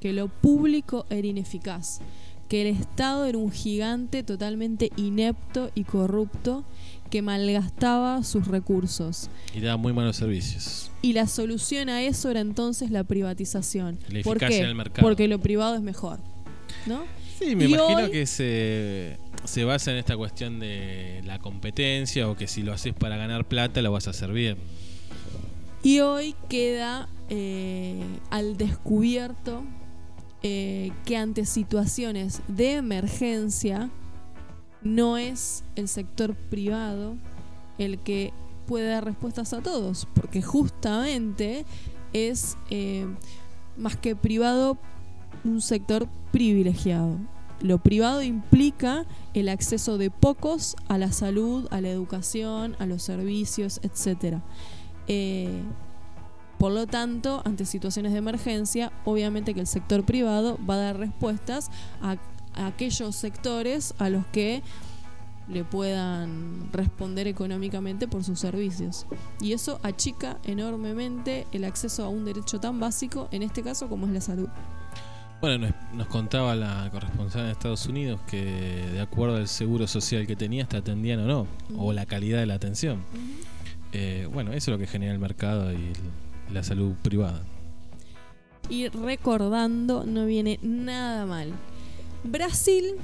que lo público era ineficaz, que el Estado era un gigante totalmente inepto y corrupto que malgastaba sus recursos. Y daba muy malos servicios. Y la solución a eso era entonces la privatización. La ¿Por qué? mercado. Porque lo privado es mejor. ¿No? Sí, me imagino que se se basa en esta cuestión de la competencia o que si lo haces para ganar plata lo vas a hacer bien. Y hoy queda eh, al descubierto eh, que ante situaciones de emergencia no es el sector privado el que puede dar respuestas a todos, porque justamente es eh, más que privado un sector privilegiado. Lo privado implica el acceso de pocos a la salud, a la educación, a los servicios, etc. Eh, por lo tanto, ante situaciones de emergencia, obviamente que el sector privado va a dar respuestas a, aquellos sectores a los que le puedan responder económicamente por sus servicios. Y eso achica enormemente el acceso a un derecho tan básico, en este caso como es la salud. Bueno, nos, contaba la corresponsal de Estados Unidos que de acuerdo al seguro social que tenías te atendían o no, o la calidad de la atención. Eh, bueno, eso es lo que genera el mercado y la salud privada. Y recordando, no viene nada mal. Brasil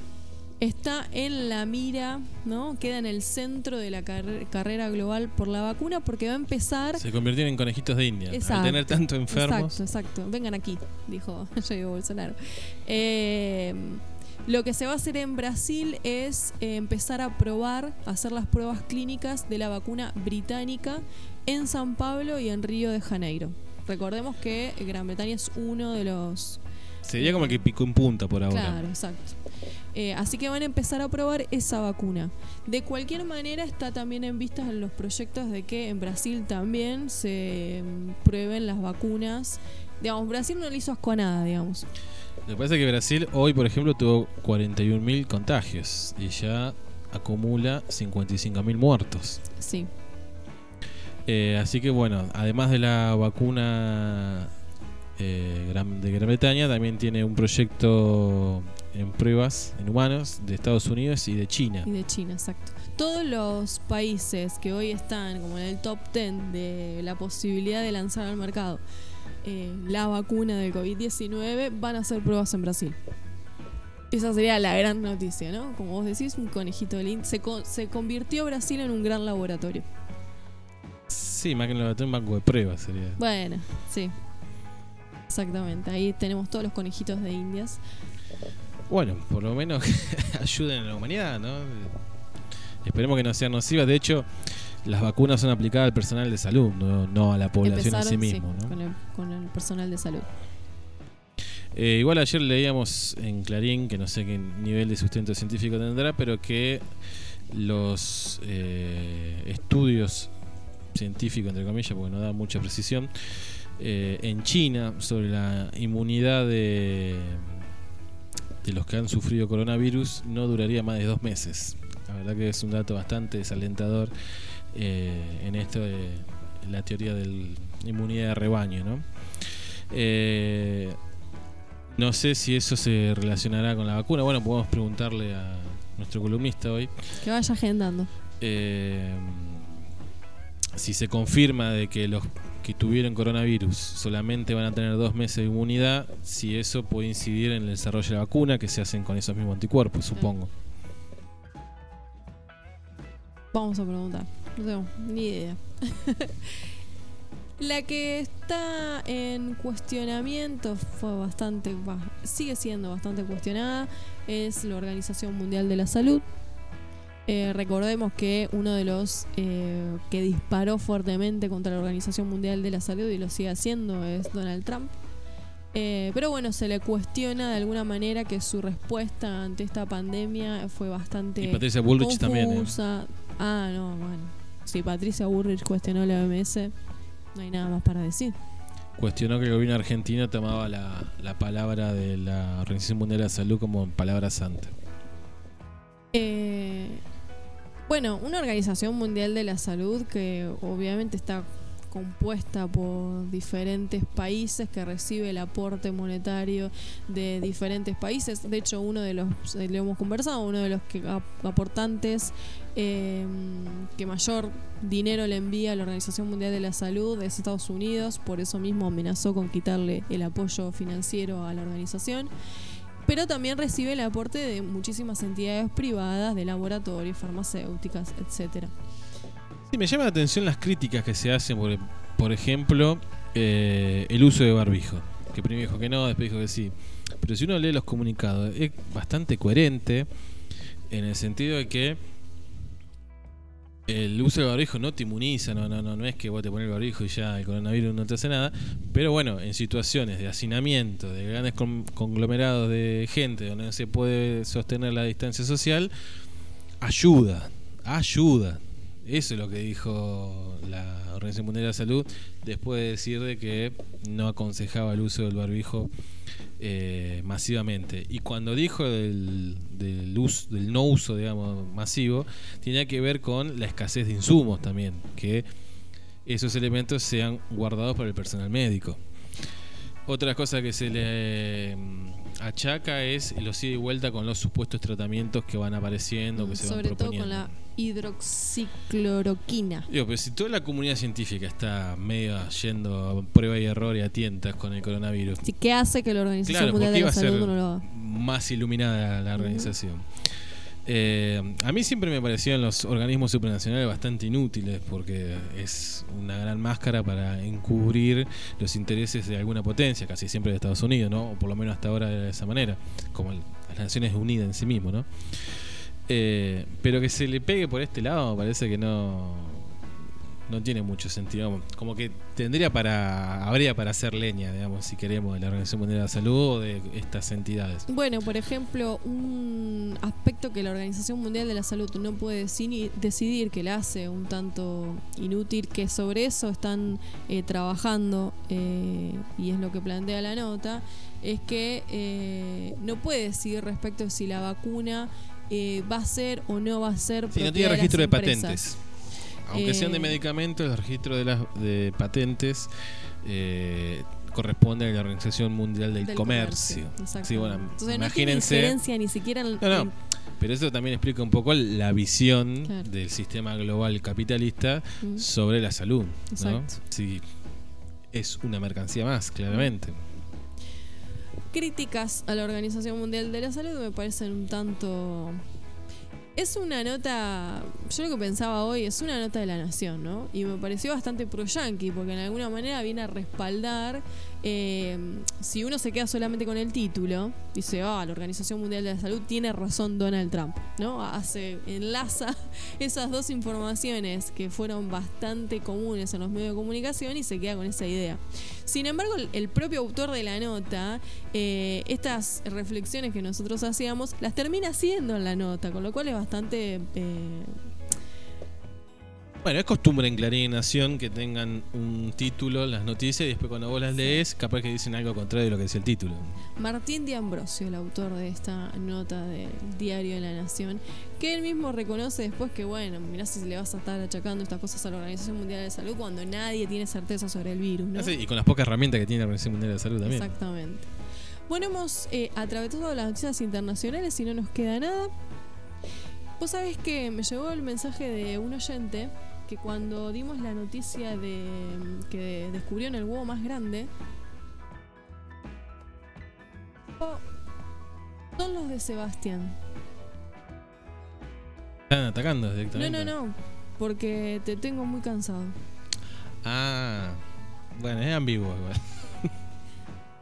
está en la mira, ¿no? Queda en el centro de la carrera global por la vacuna porque va a empezar. Se convirtieron en conejitos de India. Al tener tanto enfermos. Exacto, exacto. Vengan aquí, dijo Jair Bolsonaro. Eh, lo que se va a hacer en Brasil es eh, empezar a probar, hacer las pruebas clínicas de la vacuna británica en San Pablo y en Río de Janeiro. Recordemos que Gran Bretaña es uno de los Sería como que picó en punta por ahora. Claro, exacto. Eh, así que van a empezar a probar esa vacuna. De cualquier manera está también en vistas los proyectos de que en Brasil también se mm, prueben las vacunas. Digamos, Brasil no le hizo asco a nada, digamos. Lo que pasa es que Brasil hoy, por ejemplo, tuvo 41.000 contagios y ya acumula 55.000 muertos. Sí. Eh, así que bueno, además de la vacuna eh, de Gran Bretaña, también tiene un proyecto en pruebas en humanos de Estados Unidos y de China. Y de China, exacto. Todos los países que hoy están como en el top 10 de la posibilidad de lanzar al mercado eh, la vacuna del COVID-19 van a hacer pruebas en Brasil. Esa sería la gran noticia, ¿no? Como vos decís, un conejito de se, se convirtió Brasil en un gran laboratorio. Sí, más que en un banco de pruebas sería. Bueno, sí. Exactamente. Ahí tenemos todos los conejitos de Indias. Bueno, por lo menos ayuden a la humanidad, ¿no? Esperemos que no sean nocivas. De hecho, las vacunas son aplicadas al personal de salud, no, a la población en sí mismo. ¿no? con, el, con, el, personal de salud. Eh, igual ayer leíamos en Clarín, que no sé qué nivel de sustento científico tendrá, pero que los eh, estudios científico, entre comillas, porque no da mucha precisión, eh, en China sobre la inmunidad de, de los que han sufrido coronavirus no duraría más de dos meses. La verdad que es un dato bastante desalentador eh, en esto de la teoría de la inmunidad de rebaño, ¿no? Eh, no sé si eso se relacionará con la vacuna. Bueno, podemos preguntarle a nuestro columnista hoy. Que vaya agendando. Eh, si se confirma de que los que tuvieron coronavirus solamente van a tener dos meses de inmunidad, si eso puede incidir en el desarrollo de la vacuna que se hacen con esos mismos anticuerpos, supongo. Vamos a preguntar. No tengo ni idea. la que está en cuestionamiento fue bastante, sigue siendo bastante cuestionada, es la Organización Mundial de la Salud. Eh, recordemos que uno de los eh, que disparó fuertemente contra la Organización Mundial de la Salud y lo sigue haciendo es Donald Trump. Eh, pero bueno, se le cuestiona de alguna manera que su respuesta ante esta pandemia fue bastante. Y Patricia Bullrich también. Ah, no, bueno. Si Patricia Bullrich cuestionó la OMS, no hay nada más para decir. Cuestionó que el gobierno argentino tomaba la, la palabra de la Organización Mundial de la Salud como palabra santa. Eh, bueno, una Organización Mundial de la Salud que obviamente está compuesta por diferentes países que recibe el aporte monetario de diferentes países. De hecho, uno de los, eh, le hemos conversado, uno de los que aportantes eh, que mayor dinero le envía a la Organización Mundial de la Salud es Estados Unidos, por eso mismo amenazó con quitarle el apoyo financiero a la organización pero también recibe el aporte de muchísimas entidades privadas, de laboratorios, farmacéuticas, etcétera. Sí, me llama la atención las críticas que se hacen, por, por ejemplo, eh, el uso de barbijo. Que primero dijo que no, después dijo que sí. Pero si uno lee los comunicados, es bastante coherente en el sentido de que el uso del barbijo no te inmuniza, no, no, no, es que vos te pones el barbijo y ya el coronavirus no te hace nada, pero bueno, en situaciones de hacinamiento, de grandes conglomerados de gente donde no se puede sostener la distancia social, ayuda, ayuda. Eso es lo que dijo la Organización Mundial de la Salud después de decir de que no aconsejaba el uso del barbijo eh, masivamente. Y cuando dijo del, del, no uso, digamos, masivo, tenía que ver con la escasez de insumos también, que esos elementos sean guardados por el personal médico. Otra cosa que se le mm, achaca es los ida y vuelta con los supuestos tratamientos que van apareciendo, que se Sobre van proponiendo. todo con la hidroxicloroquina. Digo, pero si toda la comunidad científica está medio yendo a prueba y error y a tientas con el coronavirus. ¿Qué hace que la Organización Mundial de la Salud no lo haga? Más iluminada la organización. Eh, a mí siempre me parecían los organismos supranacionales bastante inútiles porque es una gran máscara para encubrir los intereses de alguna potencia, casi siempre de Estados Unidos, ¿no? O por lo menos hasta ahora de esa manera, como las Naciones Unidas en sí mismo, ¿no? Eh, pero que se le pegue por este lado, parece que no no tiene mucho sentido. Como que tendría para, habría para hacer leña, digamos, si queremos, de la Organización Mundial de la Salud o de estas entidades. Bueno, por ejemplo, un aspecto que la Organización Mundial de la Salud no puede decidir, que le hace un tanto inútil, que sobre eso están eh, trabajando, eh, y es lo que plantea la nota, es que eh, no puede decidir respecto de si la vacuna va a ser o no va a ser. Si no tiene registro de patentes. Aunque sean de eh, medicamentos, el registro de, las, de patentes eh, corresponde a la Organización Mundial del, Comercio. Sí, bueno, Entonces, imagínense. No ni siquiera en, no, no. Pero eso también explica un poco la visión del sistema global capitalista sobre la salud. ¿no? Sí, es una mercancía más, claramente. Críticas a la Organización Mundial de la Salud me parecen un tanto es una nota, yo lo que pensaba hoy, es una nota de la nación, ¿no? Y me pareció bastante pro-yankee, porque en alguna manera viene a respaldar eh, si uno se queda solamente con el título, dice, ah, la Organización Mundial de la Salud tiene razón Donald Trump, ¿no? Hace, enlaza esas dos informaciones que fueron bastante comunes en los medios de comunicación y se queda con esa idea. Sin embargo, el, propio autor de la nota, eh, estas reflexiones que nosotros hacíamos, las termina haciendo en la nota, con lo cual es bastante... Eh, bueno, es costumbre en Clarín y Nación que tengan un título, las noticias, y después cuando vos las lees, capaz que dicen algo contrario de lo que dice el título. Martín de Ambrosio, el autor de esta nota del Diario de la Nación, que él mismo reconoce después que, bueno, mirá si le vas a estar achacando estas cosas a la Organización Mundial de Salud cuando nadie tiene certeza sobre el virus, ¿no? Ah, y con las pocas herramientas que tiene la Organización Mundial de Salud también. Exactamente. Bueno, hemos eh, atravesado las noticias internacionales y no nos queda nada. Vos sabés que me llegó el mensaje de un oyente que cuando dimos la noticia de que descubrieron el huevo más grande, son los de Sebastián. Están atacando directamente. No, no, no, porque te tengo muy cansado. Ah, bueno, es ambiguo igual.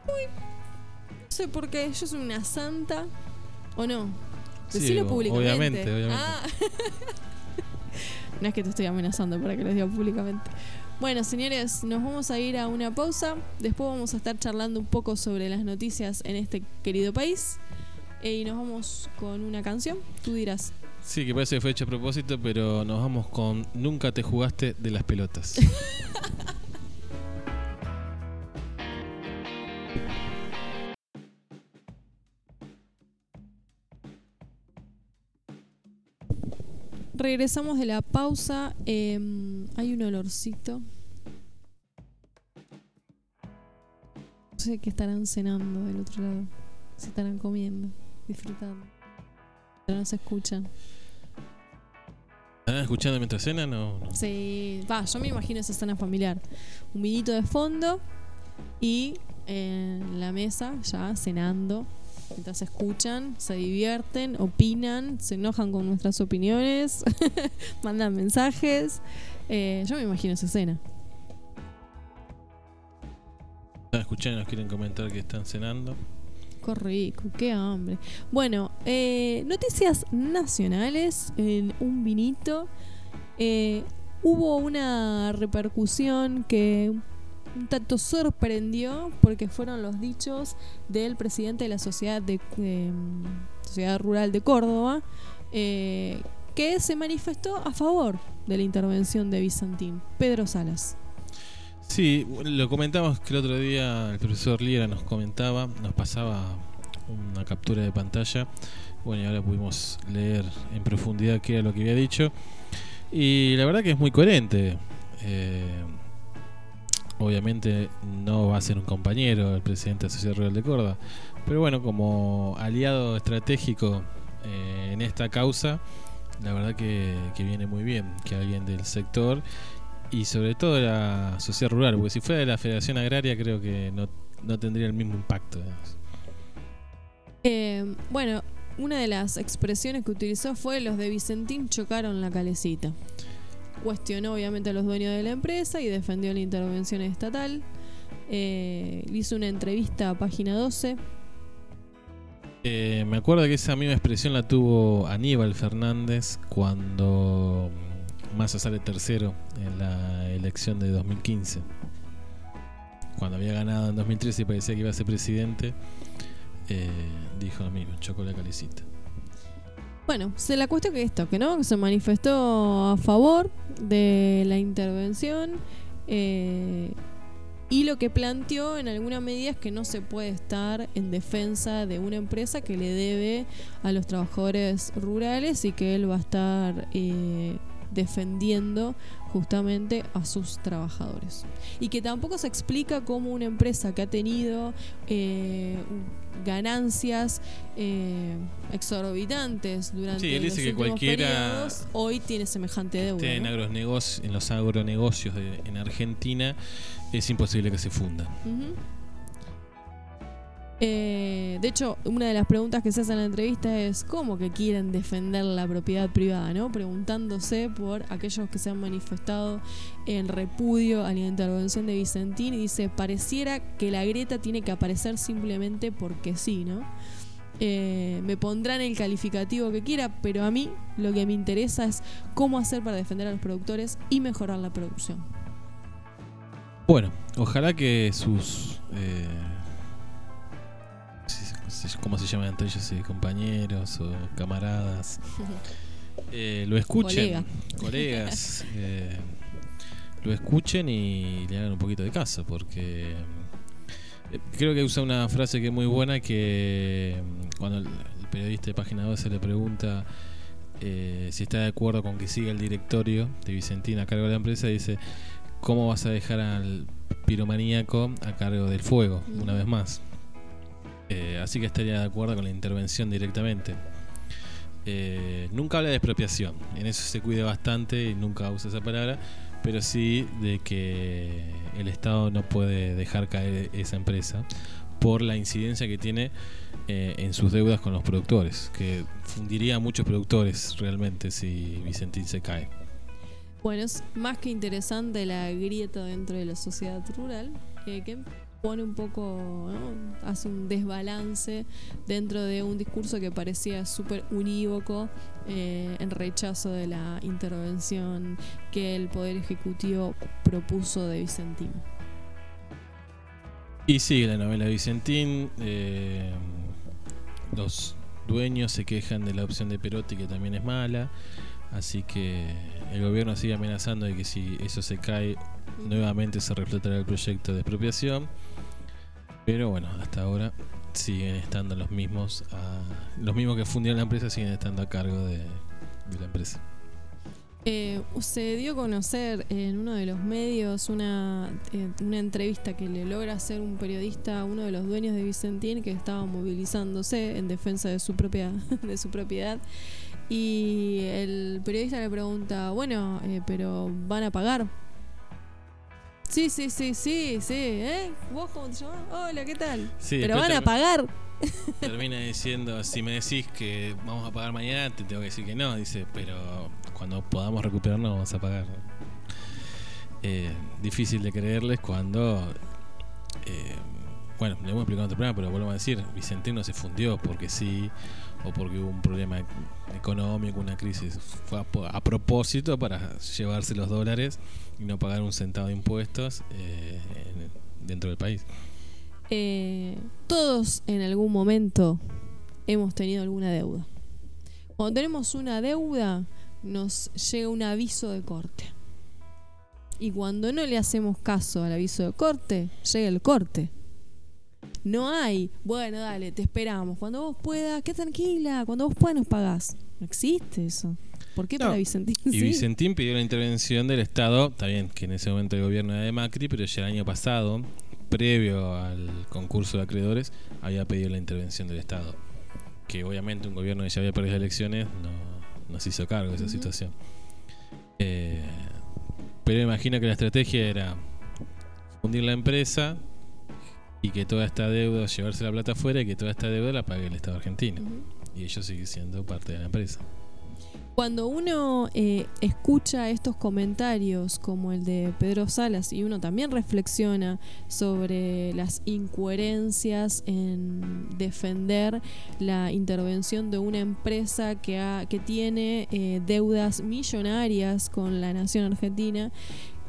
Uy, no sé por qué, yo soy una santa o no. Decilo públicamente. Obviamente, obviamente. Ah. No es que te estoy amenazando para que lo diga públicamente. Bueno, señores, nos vamos a ir a una pausa. Después vamos a estar charlando un poco sobre las noticias en este querido país. Eh, y nos vamos con una canción. Tú dirás. Sí, que parece que fue hecho a propósito, pero nos vamos con Nunca te jugaste de las pelotas. regresamos de la pausa. Em, hay un olorcito. No sé qué estarán cenando del otro lado. Se estarán comiendo, disfrutando. Pero no se escuchan. ¿Están escuchando mientras cenan o no? Sí, va, yo me imagino esa escena familiar. Un vinito de fondo y en la mesa ya cenando Mientras escuchan, se divierten, opinan, se enojan con nuestras opiniones, mandan mensajes. Eh, yo me imagino esa escena. Están escuchando, nos quieren comentar que están cenando. Qué rico, qué hambre. Bueno, eh, noticias nacionales en un vinito. Eh, hubo una repercusión que un tanto sorprendió porque fueron los dichos del presidente de la Sociedad, de, Sociedad Rural de Córdoba, eh, que se manifestó a favor de la intervención de Bizantín, Pedro Salas. Sí, lo comentamos que el otro día el profesor Lira nos comentaba, nos pasaba una captura de pantalla. Bueno, y ahora pudimos leer en profundidad qué era lo que había dicho. Y la verdad que es muy coherente. Eh, obviamente no va a ser un compañero el presidente de la Sociedad Rural de Córdoba, pero bueno, como aliado estratégico eh, en esta causa, la verdad que, viene muy bien que alguien del sector y sobre todo de la sociedad rural, porque si fuera de la Federación Agraria creo que no, no tendría el mismo impacto. Eh, bueno, una de las expresiones que utilizó fue los de Vicentín chocaron la calecita cuestionó obviamente a los dueños de la empresa y defendió la intervención estatal. Eh, hizo una entrevista a página 12. Eh, me acuerdo que esa misma expresión la tuvo Aníbal Fernández cuando Massa sale tercero en la elección de 2015. Cuando había ganado en 2013 y parecía que iba a ser presidente, eh, dijo lo mismo, chocó la calicita. Bueno, se la cuestión que esto, que no, se manifestó a favor de la intervención eh, y lo que planteó en alguna medida es que no se puede estar en defensa de una empresa que le debe a los trabajadores rurales y que él va a estar eh, defendiendo justamente a sus trabajadores. Y que tampoco se explica cómo una empresa que ha tenido eh, ganancias eh, exorbitantes durante sí, los que cualquiera hoy tiene semejante deuda. En, en los agronegocios en Argentina es imposible que se funda. Eh, de hecho, una de las preguntas que se hace en la entrevista es cómo que quieren defender la propiedad privada, ¿no? Preguntándose por aquellos que se han manifestado en repudio a la intervención de Vicentín y dice, pareciera que la grieta tiene que aparecer simplemente porque sí, ¿no? Eh, me pondrán el calificativo que quiera, pero a mí lo que me interesa es cómo hacer para defender a los productores y mejorar la producción. Bueno, ojalá que sus... Eh cómo se llaman entre ellos, compañeros o camaradas, eh, lo escuchen, colegas, eh, lo escuchen y le hagan un poquito de caso, porque eh, creo que usa una frase que es muy buena que mm, cuando el, periodista de Página 12 le pregunta si está de acuerdo con que siga el directorio de Vicentina a cargo de la empresa, dice, ¿cómo vas a dejar al piromaníaco a cargo del fuego una vez más? Eh, así que estaría de acuerdo con la intervención directamente. Eh, nunca habla de expropiación, en eso se cuida bastante y nunca usa esa palabra, pero sí de que el Estado no puede dejar caer esa empresa por la incidencia que tiene eh, en sus deudas con los productores, que fundiría a muchos productores realmente si Vicentín se cae. Bueno, es más que interesante la grieta dentro de la sociedad rural, que pone un poco, hace un desbalance dentro de un discurso que parecía súper unívoco eh, en rechazo de la intervención que el Poder Ejecutivo propuso de Vicentín. Y sigue la novela Vicentín. Eh, los dueños se quejan de la opción de Perotti, que también es mala. Así que el gobierno sigue amenazando de que si eso se cae, nuevamente se reflotará el proyecto de expropiación. Pero bueno, hasta ahora siguen estando los mismos, los mismos que fundieron la empresa siguen estando a cargo de, la empresa. Eh, se dio a conocer en uno de los medios una, eh, una entrevista que le logra hacer un periodista a uno de los dueños de Vicentín que estaba movilizándose en defensa de su propia de su propiedad y el periodista le pregunta bueno eh, pero van a pagar Sí, sí, sí, sí, sí. ¿Eh? ¿Vos cómo te llamas? Hola, ¿qué tal? Pero van a pagar. Termina diciendo, si me decís que vamos a pagar mañana, te tengo que decir que no. Dice, pero cuando podamos recuperarnos vamos a pagar. Eh, difícil de creerles cuando... Eh, bueno, le hemos explicado en otro programa, pero vuelvo a decir, Vicentino se fundió porque sí, o porque hubo un problema económico, una crisis. Fue a propósito para llevarse los dólares y no pagar un centavo de impuestos eh, dentro del país. Eh, todos en algún momento hemos tenido alguna deuda. Cuando tenemos una deuda, nos llega un aviso de corte. Y cuando no le hacemos caso al aviso de corte, llega el corte. No hay, bueno, dale, te esperamos. Cuando vos puedas, qué tranquila. Cuando vos puedas, nos pagás. No existe eso. ¿Por qué para Vicentín? Y Vicentín pidió la intervención del Estado, está bien que en ese momento el gobierno era de Macri, pero ya el año pasado, previo al concurso de acreedores, había pedido la intervención del Estado. Que obviamente un gobierno que ya había perdido elecciones no, se hizo cargo de esa situación. Eh, pero imagino que la estrategia era fundir la empresa y que toda esta deuda, llevarse la plata afuera y que toda esta deuda la pague el Estado argentino. Y ellos siguen siendo parte de la empresa. Cuando uno eh, escucha estos comentarios como el de Pedro Salas y uno también reflexiona sobre las incoherencias en defender la intervención de una empresa que, que tiene eh, deudas millonarias con la nación argentina,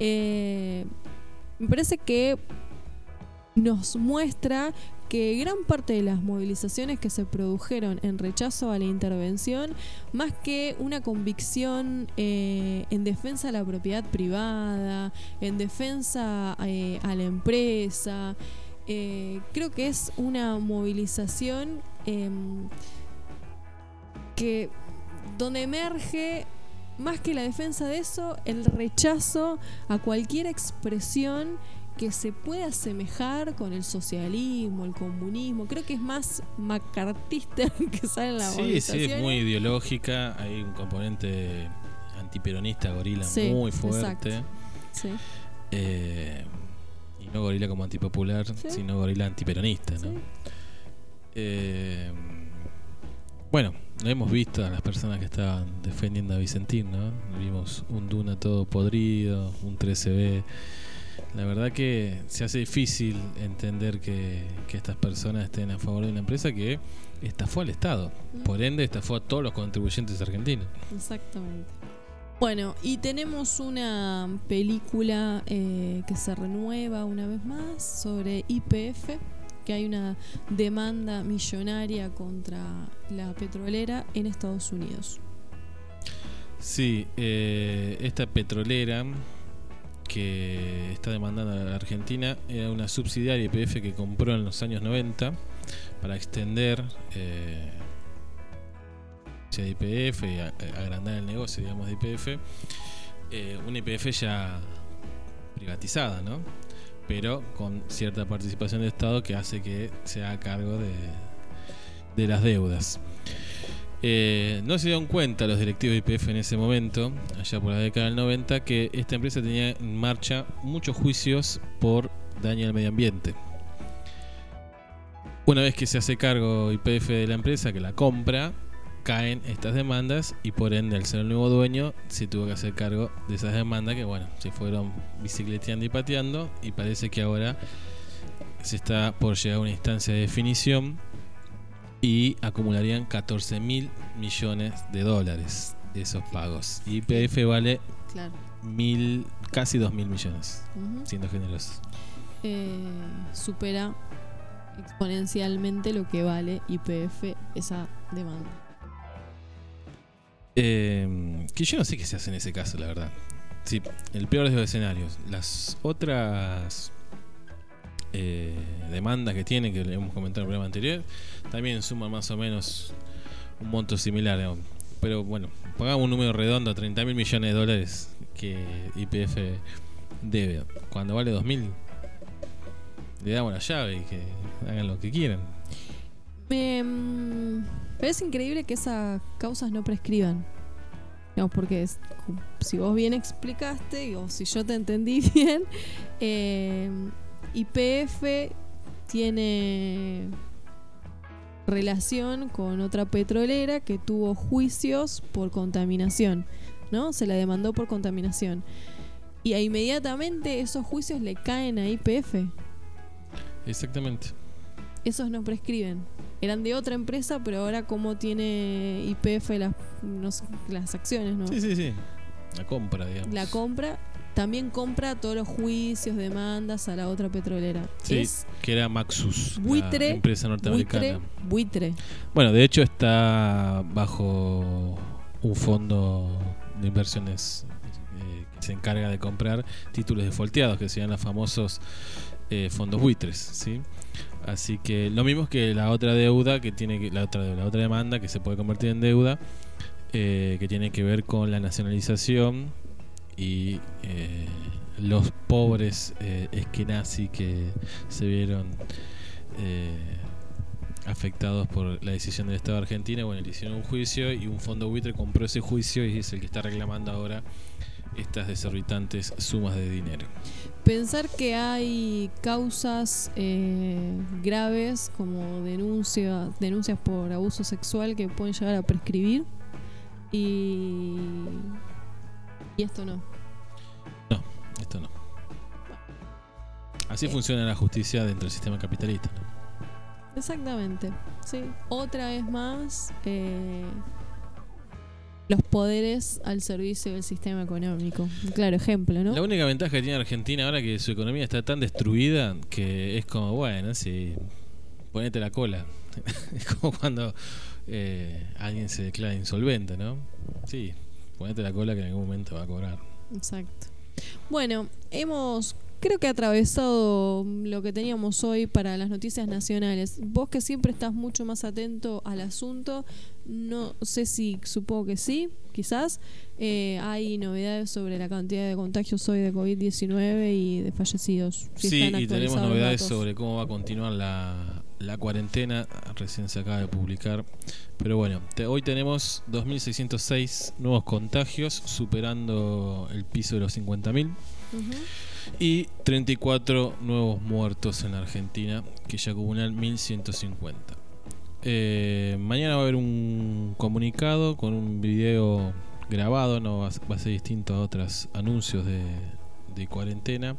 eh, me parece que nos muestra que gran parte de las movilizaciones que se produjeron en rechazo a la intervención, más que una convicción eh, en defensa de la propiedad privada, en defensa eh, a la empresa, eh, creo que es una movilización em, que donde emerge más que la defensa de eso, el rechazo a cualquier expresión que se puede asemejar con el socialismo, el comunismo. Creo que es más macartista que sale en la Sí, sí, es muy ideológica. Hay un componente antiperonista, gorila, muy fuerte. Sí. Eh, y no gorila como antipopular, sino gorila antiperonista. ¿no? Eh, bueno, no hemos visto a las personas que estaban defendiendo a Vicentín, ¿no? Vimos un Duna todo podrido, un 13B la verdad que se hace difícil entender que, estas personas estén a favor de una empresa que estafó al Estado. Por ende, estafó a todos los contribuyentes argentinos. Exactamente. Bueno, y tenemos una película eh, que se renueva una vez más sobre IPF, que hay una demanda millonaria contra la petrolera en Estados Unidos. Sí, eh, esta petrolera que está demandando a la Argentina era una subsidiaria IPF que compró en los años 90 para extender eh, IPF y agrandar el negocio, digamos, de IPF. Eh, una IPF ya privatizada, ¿no? Pero con cierta participación del Estado que hace que se haga cargo de, de las deudas. Eh, no se dieron cuenta los directivos de IPF en ese momento, allá por la década del 90, que esta empresa tenía en marcha muchos juicios por daño al medio ambiente. Una vez que se hace cargo IPF de la empresa, que la compra, caen estas demandas y por ende al ser el nuevo dueño se tuvo que hacer cargo de esas demandas que bueno, se fueron bicicleteando y pateando y parece que ahora se está por llegar a una instancia de definición y acumularían 14 mil millones de dólares esos pagos. Y IPF vale mil, casi 2 mil millones, siendo generosos. Eh, supera exponencialmente lo que vale IPF esa demanda. Eh, que yo no sé qué se hace en ese caso, la verdad. Sí, el peor de los escenarios. Las otras eh, demandas que tienen, que le hemos comentado en el programa anterior, también suman más o menos un monto similar. Pero bueno, pagamos un número redondo, 30 mil millones de dólares que IPF debe. Cuando vale 2 mil, le damos la llave y que hagan lo que quieran. Me parece increíble que esas causas no prescriban. No, porque si vos bien explicaste, o si yo te entendí bien, eh, YPF tiene relación con otra petrolera que tuvo juicios por contaminación, ¿no? Se la demandó por contaminación. Y inmediatamente esos juicios le caen a IPF. Exactamente. Esos no prescriben. Eran de otra empresa, pero ahora como tiene IPF las, las acciones, ¿no? Sí, sí, sí. La compra, digamos. La compra también compra todos los juicios, demandas a la otra petrolera. Sí, que era Maxus, buitre, empresa norteamericana. Buitre, Bueno, de hecho está bajo un fondo de inversiones eh, que se encarga de comprar títulos defaulteados, que serían los famosos eh, fondos buitres, ¿sí? Así que lo mismo que la otra deuda que tiene la otra la otra demanda que se puede convertir en deuda eh, que tiene que ver con la nacionalización y eh, los pobres eh, que se vieron eh, afectados por la decisión del Estado de Argentina, bueno, le hicieron un juicio y un fondo buitre compró ese juicio y es el que está reclamando ahora estas desorbitantes sumas de dinero. Pensar que hay causas eh, graves como denuncia, denuncias por abuso sexual que pueden llegar a prescribir Y. Y esto no. No, esto no. Así Eh. funciona la justicia dentro del sistema capitalista. ¿no? Exactamente, sí. Otra vez más, eh, los poderes al servicio del sistema económico. Un claro ejemplo, ¿no? La única ventaja que tiene Argentina ahora es que su economía está tan destruida que es como, bueno, sí, ponete la cola. es como cuando eh, alguien se declara insolvente, ¿no? Sí, ponete la cola que en algún momento va a cobrar. Exacto. Bueno, hemos creo que atravesado lo que teníamos hoy para las noticias nacionales. Vos que siempre estás mucho más atento al asunto, no sé si supongo que sí, quizás. Eh, hay novedades sobre la cantidad de contagios hoy de COVID-19 y de fallecidos. Si sí, y tenemos novedades datos. sobre cómo va a continuar la, la cuarentena. Recién se acaba de publicar. Pero bueno, te- hoy tenemos 2.606 nuevos contagios, superando el piso de los 50.000. Ujú. Y 34 nuevos muertos en la Argentina, que ya acumulan 1.150. Eh, mañana va a haber un comunicado con un video grabado, no va a, va a ser distinto a otros anuncios de, de cuarentena.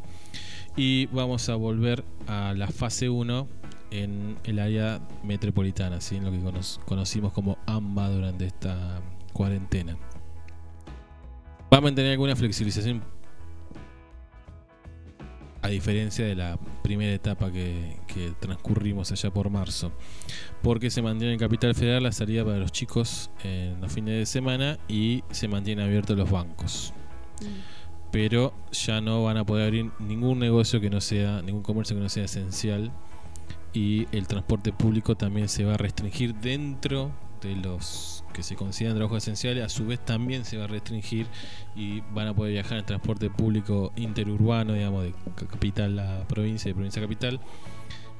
Y vamos a volver a la fase 1 en el área metropolitana, ¿sí? en lo que cono- conocimos como AMBA durante esta cuarentena. Va a mantener alguna flexibilización a diferencia de la primera etapa que, que transcurrimos allá por marzo, porque se mantiene en Capital Federal la salida para los chicos en los fines de semana y se mantienen abiertos los bancos. Pero ya no van a poder abrir ningún negocio que no sea, ningún comercio que no sea esencial y el transporte público también se va a restringir dentro de los que se consideran trabajos esenciales, a su vez también se va a restringir y van a poder viajar en transporte público interurbano, digamos, de ca- capital a provincia, de provincia a capital,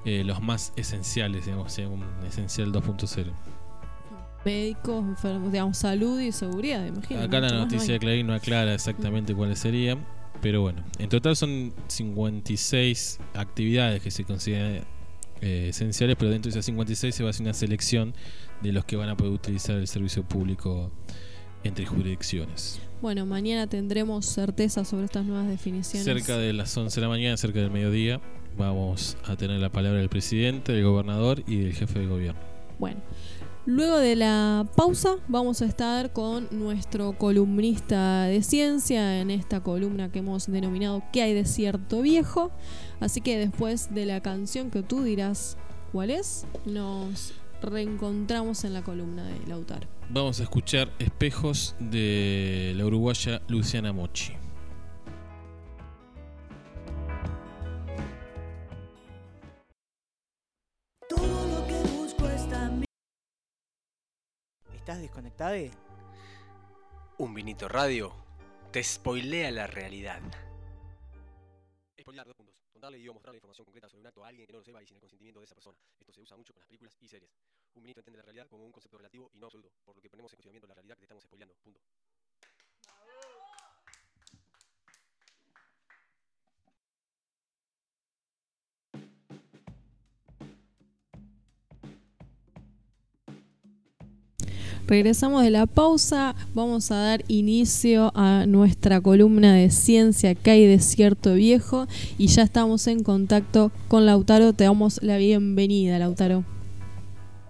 eh, los más esenciales, digamos, sea un esencial 2.0. Médicos, enfermos, digamos, salud y seguridad, imagino. Acá la no noticia de. Clarín no aclara exactamente cuáles serían, pero bueno, en total son 56 actividades que se consideran eh, esenciales, pero dentro de esas 56 se va a hacer una selección de los que van a poder utilizar el servicio público entre jurisdicciones. Bueno, mañana tendremos certeza sobre estas nuevas definiciones. Cerca de las 11 de la mañana, cerca del mediodía, vamos a tener la palabra del presidente, del gobernador y del jefe de gobierno. Bueno, luego de la pausa vamos a estar con nuestro columnista de ciencia en esta columna que hemos denominado ¿Qué hay de cierto viejo? Así que después de la canción que tú dirás cuál es, nos reencontramos en la columna de Lautaro. Vamos a escuchar Espejos de la uruguaya Luciana Mochi. Todo lo que busco está en mí. ¿Estás desconectado? Un vinito radio te spoilea la realidad. Contarle y o mostrarle información concreta sobre un acto a alguien que no lo sepa y sin el consentimiento de esa persona. Esto se usa mucho con las películas y series. Un vinito entiende la realidad como un concepto relativo y no absoluto, por lo que ponemos en cuestionamiento la realidad que te estamos spoileando. Punto. Regresamos de la pausa, vamos a dar inicio a nuestra columna de ciencia que hay de cierto viejo y ya estamos en contacto con Lautaro, te damos la bienvenida Lautaro.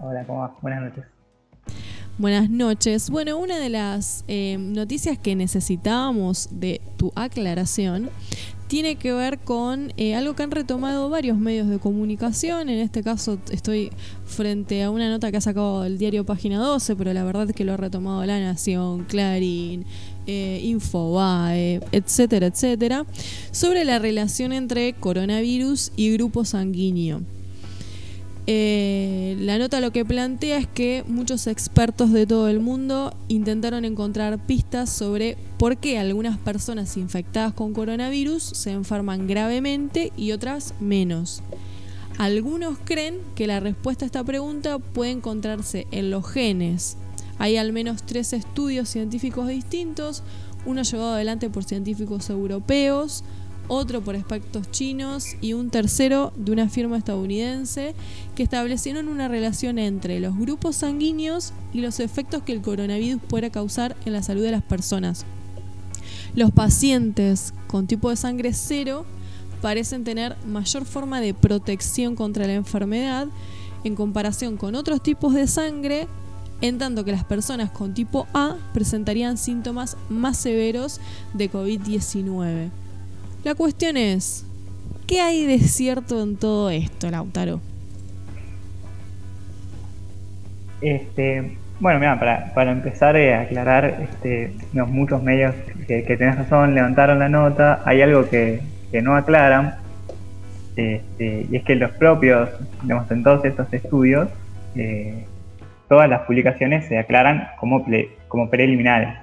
Hola, ¿cómo va? Buenas noches. Buenas noches. Bueno, una de las eh, noticias que necesitábamos de tu aclaración tiene que ver con eh, algo que han retomado varios medios de comunicación. En este caso estoy frente a una nota que ha sacado el diario Página 12, pero la verdad es que lo ha retomado La Nación, Clarín, eh, Infobae, etcétera, etcétera, sobre la relación entre coronavirus y grupo sanguíneo. Eh, la nota lo que plantea es que muchos expertos de todo el mundo intentaron encontrar pistas sobre por qué algunas personas infectadas con coronavirus se enferman gravemente y otras menos. Algunos creen que la respuesta a esta pregunta puede encontrarse en los genes. Hay al menos tres estudios científicos distintos, uno llevado adelante por científicos europeos, otro por expertos chinos y un tercero de una firma estadounidense que establecieron una relación entre los grupos sanguíneos y los efectos que el coronavirus puede causar en la salud de las personas. Los pacientes con tipo de sangre cero parecen tener mayor forma de protección contra la enfermedad en comparación con otros tipos de sangre, en tanto que las personas con tipo A presentarían síntomas más severos de COVID-19. La cuestión es, ¿qué hay de cierto en todo esto, Lautaro? Este, bueno, mira, para, para empezar a eh, aclarar, este, los muchos medios que, que tenés razón levantaron la nota, hay algo que, que no aclaran, este, y es que los propios, digamos, en todos estos estudios, eh, todas las publicaciones se aclaran como, como preliminares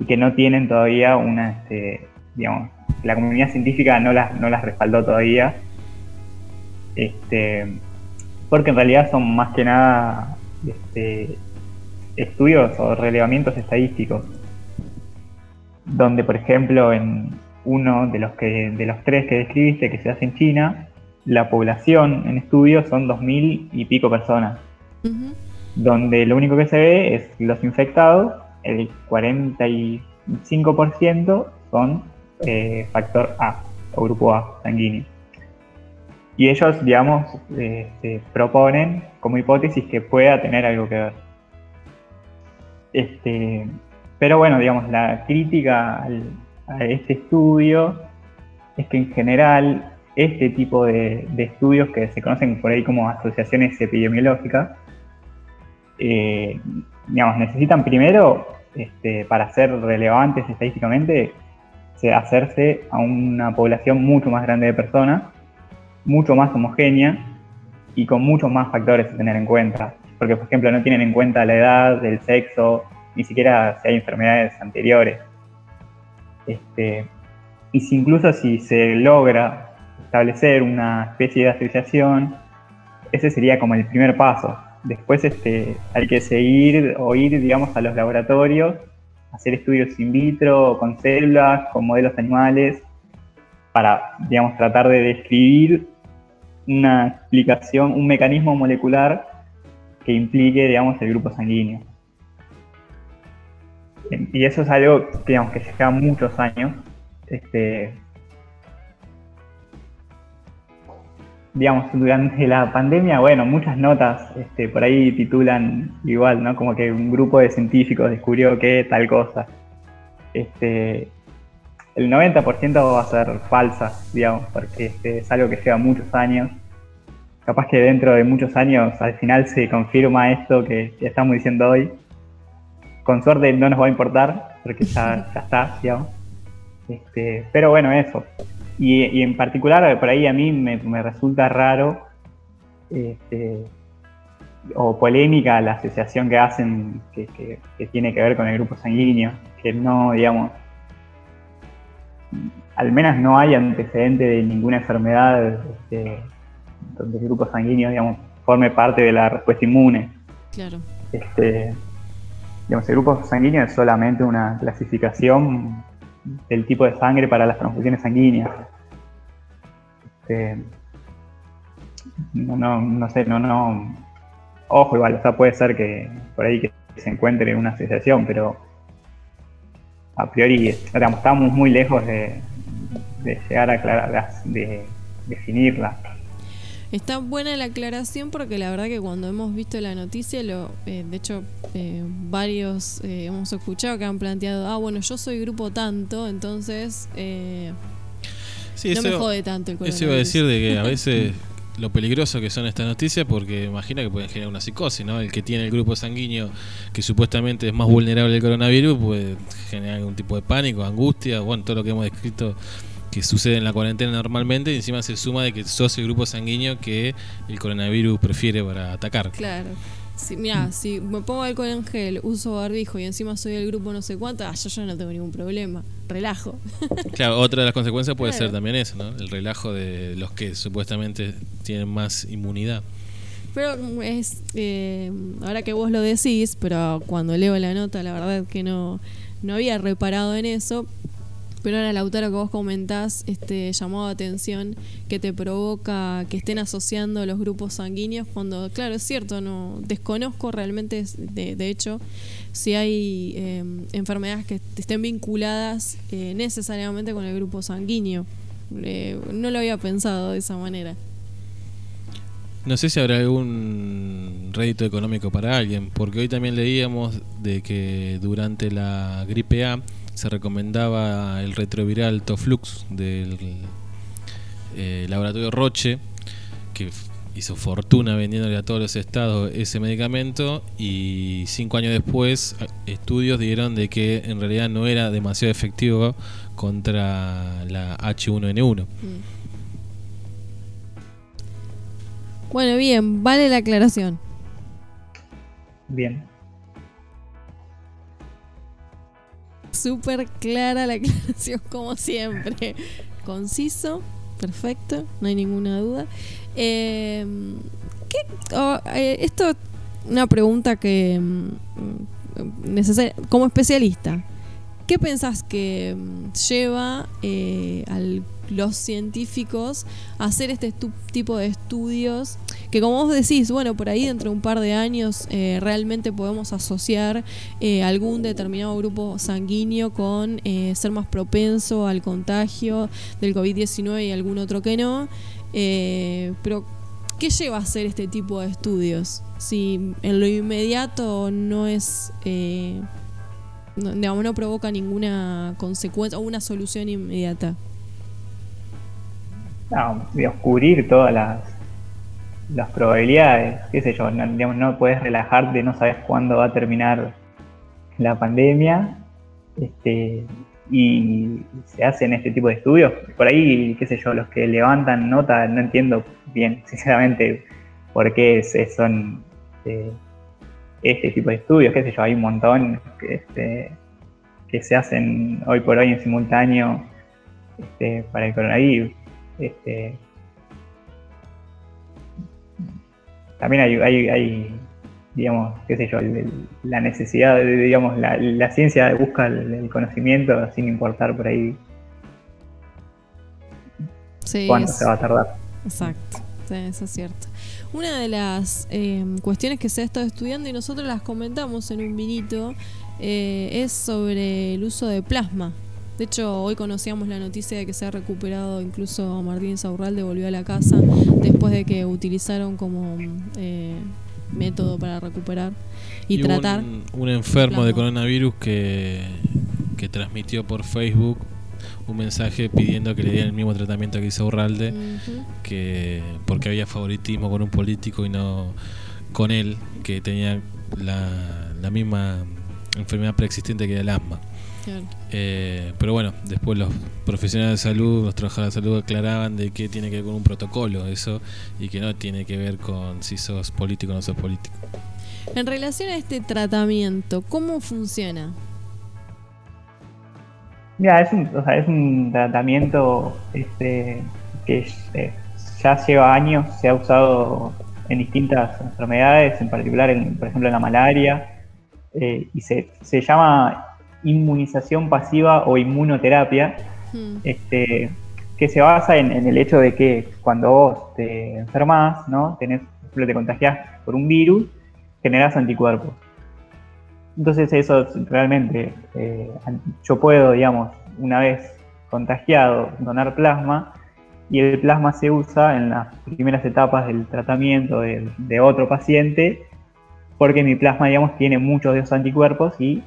y que no tienen todavía una, este, digamos, la comunidad científica no las, no las respaldó todavía, este, porque en realidad son más que nada este, estudios o relevamientos estadísticos, donde por ejemplo en, uno de los, que, de los tres que describiste que se hace en China, la población en estudio son 2.000 y pico personas, donde lo único que se ve es los infectados, el 45% son eh, factor A o grupo A sanguíneo. Y ellos, digamos, este, proponen como hipótesis que pueda tener algo que ver. Este, pero bueno, digamos, la crítica a este estudio es que en general este tipo de, estudios que se conocen por ahí como asociaciones epidemiológicas, eh, digamos, necesitan primero, este, para ser relevantes estadísticamente, hacerse a una población mucho más grande de personas, mucho más homogénea y con muchos más factores a tener en cuenta. Porque, por ejemplo, no tienen en cuenta la edad, el sexo, ni siquiera si hay enfermedades anteriores. Este, y si incluso si se logra establecer una especie de asociación, ese sería como el primer paso. Después este, hay que seguir o ir, digamos, a los laboratorios, hacer estudios in vitro, con células, con modelos animales, para, digamos, tratar de describir una explicación, un mecanismo molecular que implique, digamos, el grupo sanguíneo. Y eso es algo digamos, que lleva muchos años. Este, digamos, durante la pandemia, bueno, muchas notas este, por ahí titulan igual, ¿no? Como que un grupo de científicos descubrió que tal cosa. Este, el 90% va a ser falsa, digamos, porque este, es algo que lleva muchos años. Capaz que dentro de muchos años al final se confirma esto que estamos diciendo hoy con suerte no nos va a importar, porque ya, está, digamos. Este, pero bueno, eso. Y, en particular, por ahí a mí me, resulta raro este, o polémica la asociación que hacen que, tiene que ver con el grupo sanguíneo, que no, digamos, al menos no hay antecedente de ninguna enfermedad este, donde el grupo sanguíneo, digamos, forme parte de la respuesta inmune. Claro. Este, Digamos, el grupo sanguíneo es solamente una clasificación del tipo de sangre para las transfusiones sanguíneas. Este, no, no, no sé, no, no. Ojo, igual, o sea, puede ser que por ahí que se encuentre en una asociación, pero a priori, estamos muy lejos de, llegar a aclarar, de definirla. Está buena la aclaración porque la verdad que cuando hemos visto la noticia, lo, eh, de hecho eh, varios eh, hemos escuchado que han planteado, ah, bueno, yo soy grupo tanto, entonces no me jode tanto el Eso iba a decir de que a veces lo peligroso que son estas noticias porque imagina que pueden generar una psicosis, ¿no? El que tiene el grupo sanguíneo que supuestamente es más vulnerable al coronavirus puede generar algún tipo de pánico, angustia, bueno, todo lo que hemos descrito que sucede en la cuarentena normalmente y encima se suma de que sos el grupo sanguíneo que el coronavirus prefiere para atacar. Claro. Si, mira, si me pongo alcohol en gel, uso barbijo y encima soy el grupo no sé cuánto, ah, yo ya no tengo ningún problema. Relajo. Claro, otra de las consecuencias puede ser también eso, ¿no? El relajo de los que supuestamente tienen más inmunidad. Pero es, eh, ahora que vos lo decís, pero cuando leo la nota, la verdad que no, no había reparado en eso, Pero ahora, Lautaro, que vos comentás, este llamado de atención que te provoca que estén asociando los grupos sanguíneos, cuando, claro, es cierto, no desconozco realmente, de, de hecho, si hay em, enfermedades que estén vinculadas eh, necesariamente con el grupo sanguíneo. Eh, no lo había pensado de esa manera. No sé si habrá algún rédito económico para alguien, porque hoy también leíamos de que durante la gripe A se recomendaba el retroviral Toflux del eh, laboratorio Roche, que hizo fortuna vendiéndole a todos los estados ese medicamento y cinco años después estudios dieron de que en realidad no era demasiado efectivo contra la H1N1. Mm. Bueno, bien, vale la aclaración. Bien. Súper clara la aclaración, como siempre. Conciso, perfecto, no hay ninguna duda. Eh, ¿qué, oh, eh, esto es una pregunta que mm, como especialista, ¿qué pensás que mm, lleva eh, a los científicos hacer este tipo de estudios? Que como vos decís, bueno, por ahí dentro de un par de años eh, realmente podemos asociar algún determinado grupo sanguíneo con ser más propenso al contagio del COVID-19 y algún otro que no. Eh, pero, ¿qué lleva a hacer este tipo de estudios? Si en lo inmediato no es. Eh, no, digamos, no provoca ninguna consecuencia o una solución inmediata. No, de cubrir todas las, probabilidades, qué sé yo, no, digamos, puedes relajarte, no sabes cuándo va a terminar la pandemia, este, y se hacen este tipo de estudios. Por ahí, qué sé yo, los que levantan nota, no entiendo bien, sinceramente, por qué son eh, este tipo de estudios, qué sé yo, hay un montón que, este, se hacen hoy por hoy en simultáneo este, para el coronavirus. Este, también hay, hay digamos, qué sé yo, la necesidad, de, digamos, la, ciencia busca el, conocimiento sin importar por ahí cuánto se va a tardar. Exacto, eso es cierto. Una de las em, cuestiones que se ha estado estudiando y nosotros las comentamos en un vinito eh, es sobre el uso de plasma. De hecho, hoy conocíamos la noticia de que se ha recuperado, incluso Martín Saurralde volvió a la casa después de que utilizaron como eh, método para recuperar y, tratar. Un, enfermo de coronavirus que, que transmitió por Facebook un mensaje pidiendo que le dieran el mismo tratamiento que hizo Urralde, que porque había favoritismo con un político y no con él, que tenía la, la misma enfermedad preexistente que el asma. Eh, pero bueno, después los profesionales de salud, los trabajadores de salud aclaraban de que tiene que ver con un protocolo eso y que no tiene que ver con si sos político o no sos político. En relación a este tratamiento, ¿cómo funciona? Mira, es un, es un tratamiento este, que eh, ya lleva años, se ha usado en distintas enfermedades, en particular, en, por ejemplo, en la malaria, eh, y se, se llama inmunización pasiva o inmunoterapia, hmm. este, que se basa en, el hecho de que cuando vos te enfermas, ¿no? Tenés, te contagias por un virus, generas anticuerpos. Entonces eso realmente, eh, yo puedo, digamos, una vez contagiado, donar plasma, y el plasma se usa en las primeras etapas del tratamiento de, de otro paciente, porque mi plasma, digamos, tiene muchos de esos anticuerpos y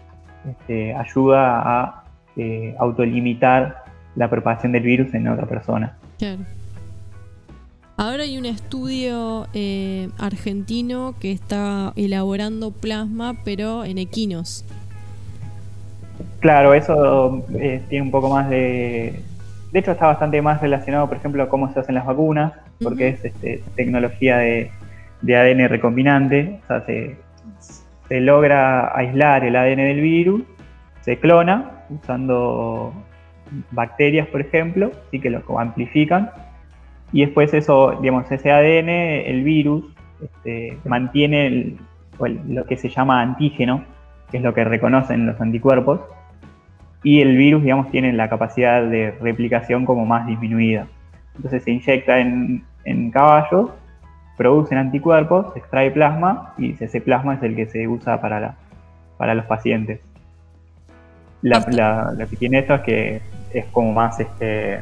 este, ayuda a eh, autolimitar la propagación del virus en otra persona. Claro. Ahora hay un estudio eh, argentino que está elaborando plasma, pero en equinos. Claro, eso eh, tiene un poco más de... De hecho está bastante más relacionado, por ejemplo, a cómo se hacen las vacunas, porque es este, tecnología de, de, ADN recombinante. O sea, se, se logra aislar el ADN del virus, se clona usando bacterias, por ejemplo, y que lo amplifican, y después eso, digamos, ese ADN, el virus, este, mantiene lo que se llama antígeno, que es lo que reconocen los anticuerpos, y el virus, digamos, tiene la capacidad de replicación como más disminuida. Entonces se inyecta en caballos, producen anticuerpos, se extrae plasma y ese plasma es el que se usa para, la, para los pacientes. La, la- lo que tiene esto es que es como más este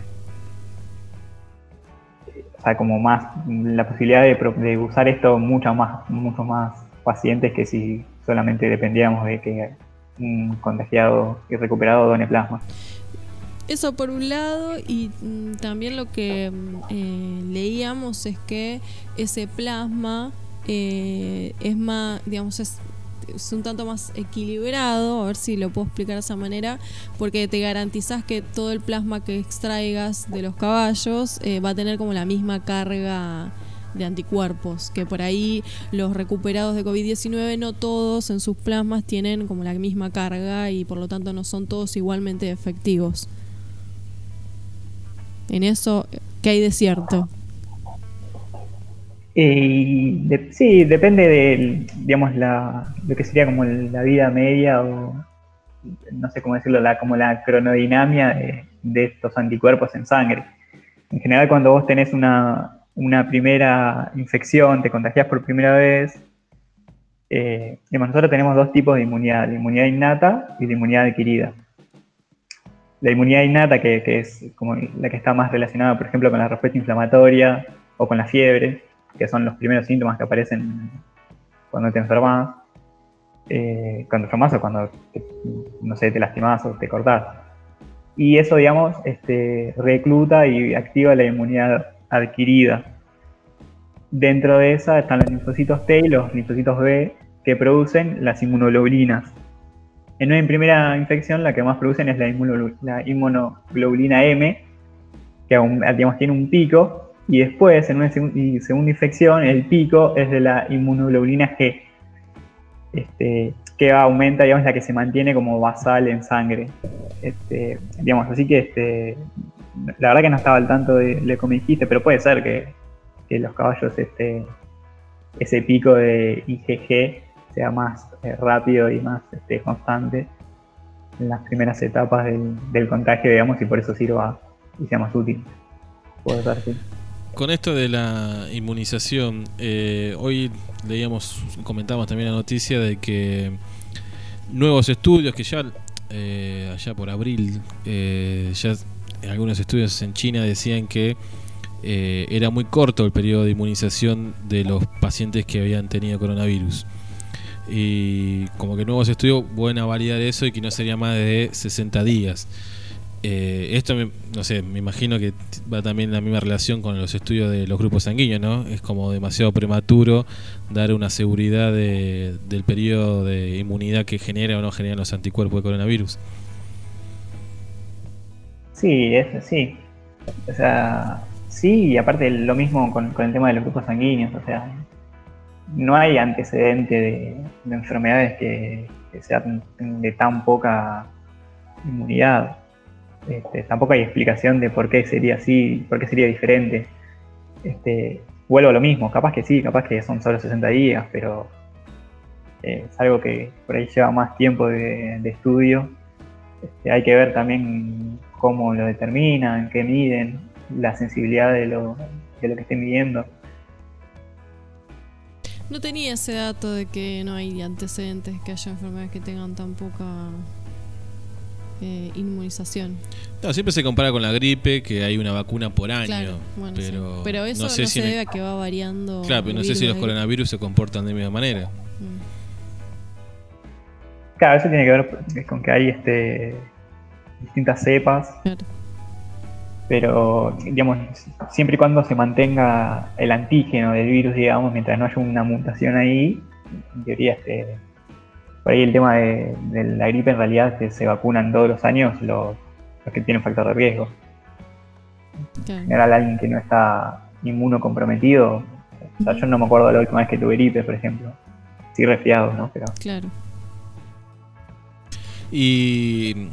o sea, como más la posibilidad de, de usar esto mucho más, muchos más pacientes que si solamente dependíamos de que un contagiado y recuperado done plasma. Eso por un lado y mm, también lo que mm, eh, leíamos es que ese plasma eh, es más, digamos, es, es un tanto más equilibrado, a ver si lo puedo explicar de esa manera, porque te garantizas que todo el plasma que extraigas de los caballos eh, va a tener como la misma carga de anticuerpos, que por ahí los recuperados de COVID-19 no todos en sus plasmas tienen como la misma carga y por lo tanto no son todos igualmente efectivos. En eso, ¿qué hay de cierto? Sí, depende de, digamos, la, lo que sería como la vida media o, no sé cómo decirlo, la, como la cronodinamia de, de estos anticuerpos en sangre. En general, cuando vos tenés una, una primera infección, te contagias por primera vez, eh, digamos, nosotros tenemos dos tipos de inmunidad, la inmunidad innata y la inmunidad adquirida. La inmunidad innata, que, que es como la que está más relacionada, por ejemplo, con la respuesta inflamatoria o con la fiebre, que son los primeros síntomas que aparecen cuando te enfermas, eh, cuando enfermas o cuando, te- no sé, te lastimas o te cortás. Y eso, digamos, este, recluta y activa la inmunidad adquirida. Dentro de esa están los linfocitos T y los linfocitos B que producen las inmunoglobulinas. En una primera infección la que más producen es la, inmunoglo- la inmunoglobulina M, que aún, digamos, tiene un pico, y después en una segunda infección el pico es de la inmunoglobulina G, este, que aumenta, digamos, la que se mantiene como basal en sangre. Este, digamos, así que este, la verdad que no estaba al tanto de lo que me dijiste, pero puede ser que, que los caballos, este, ese pico de IgG sea más eh, rápido y más este, constante en las primeras etapas del, contagio, digamos, y por eso sirva y sea más útil. Con esto de la inmunización, eh, hoy leíamos, comentamos también la noticia de que nuevos estudios que ya eh, allá por abril, eh, ya algunos estudios en China decían que eh, era muy corto el periodo de inmunización de los pacientes que habían tenido coronavirus. Y como que nuevos estudios vuelven a validar eso y que no sería más de 60 días. Eh, esto, me- no sé, me imagino que va también la misma relación con los estudios de los grupos sanguíneos, ¿no? Es como demasiado prematuro dar una seguridad de- del periodo de inmunidad que genera o no genera los anticuerpos de coronavirus. Sí, es sí. O sea, sí, y aparte lo mismo con el tema de los grupos sanguíneos. O sea, no hay antecedente de, de enfermedades que, que sean de tan poca inmunidad. Este, tampoco hay explicación de por qué sería así, por qué sería diferente. Este, vuelvo a lo mismo, capaz que sí, capaz que son solo 60 días, pero eh, es algo que por ahí lleva más tiempo de, de estudio. Este, hay que ver también cómo lo determinan, qué miden, la sensibilidad de lo, de lo que estén midiendo. No tenía ese dato de que no hay antecedentes que haya enfermedades que tengan tan poca eh, inmunización. No, siempre se compara con la gripe, que hay una vacuna por año. Claro, bueno, sí. pero, pero eso no, sé si se debe a que va variando. Claro, pero no sé si los coronavirus se comportan de la misma manera. Mm. Claro, eso tiene que ver con que hay este, distintas cepas, Claro. Pero digamos, siempre y cuando se mantenga el antígeno del virus, digamos, mientras no haya una mutación ahí, en teoría este, por ahí el tema de, de la gripe en realidad que se vacunan todos los años los, los que tienen factor de riesgo. Claro. En general alguien que no está inmunocomprometido, o sea, yo no me acuerdo la última vez que tuve gripe, por ejemplo. Sí resfriado, ¿no? Pero claro. Y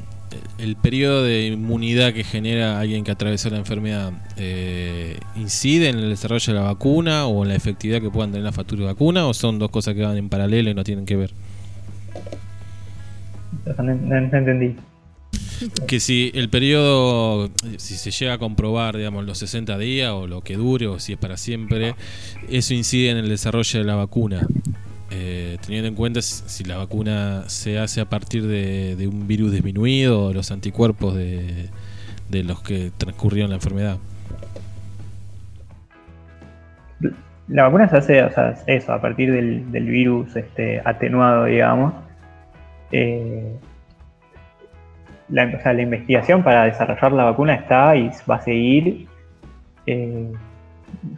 el periodo de inmunidad que genera alguien que atravesó la enfermedad eh, incide en el desarrollo de la vacuna o en la efectividad que puedan tener la factura de vacuna o son dos cosas que van en paralelo y no tienen que ver. no- no entendí. que si el periodo, si se llega a comprobar, digamos, los 60 días o lo que dure o si es para siempre, eso incide en el desarrollo de la vacuna. Eh, teniendo en cuenta si la vacuna se hace a partir de, un virus disminuido o los anticuerpos de, los que transcurrieron la enfermedad. La vacuna se hace, o sea, eso, a partir del, virus este, atenuado, digamos. Eh, la, o sea, la investigación para desarrollar la vacuna está y va a seguir. Eh,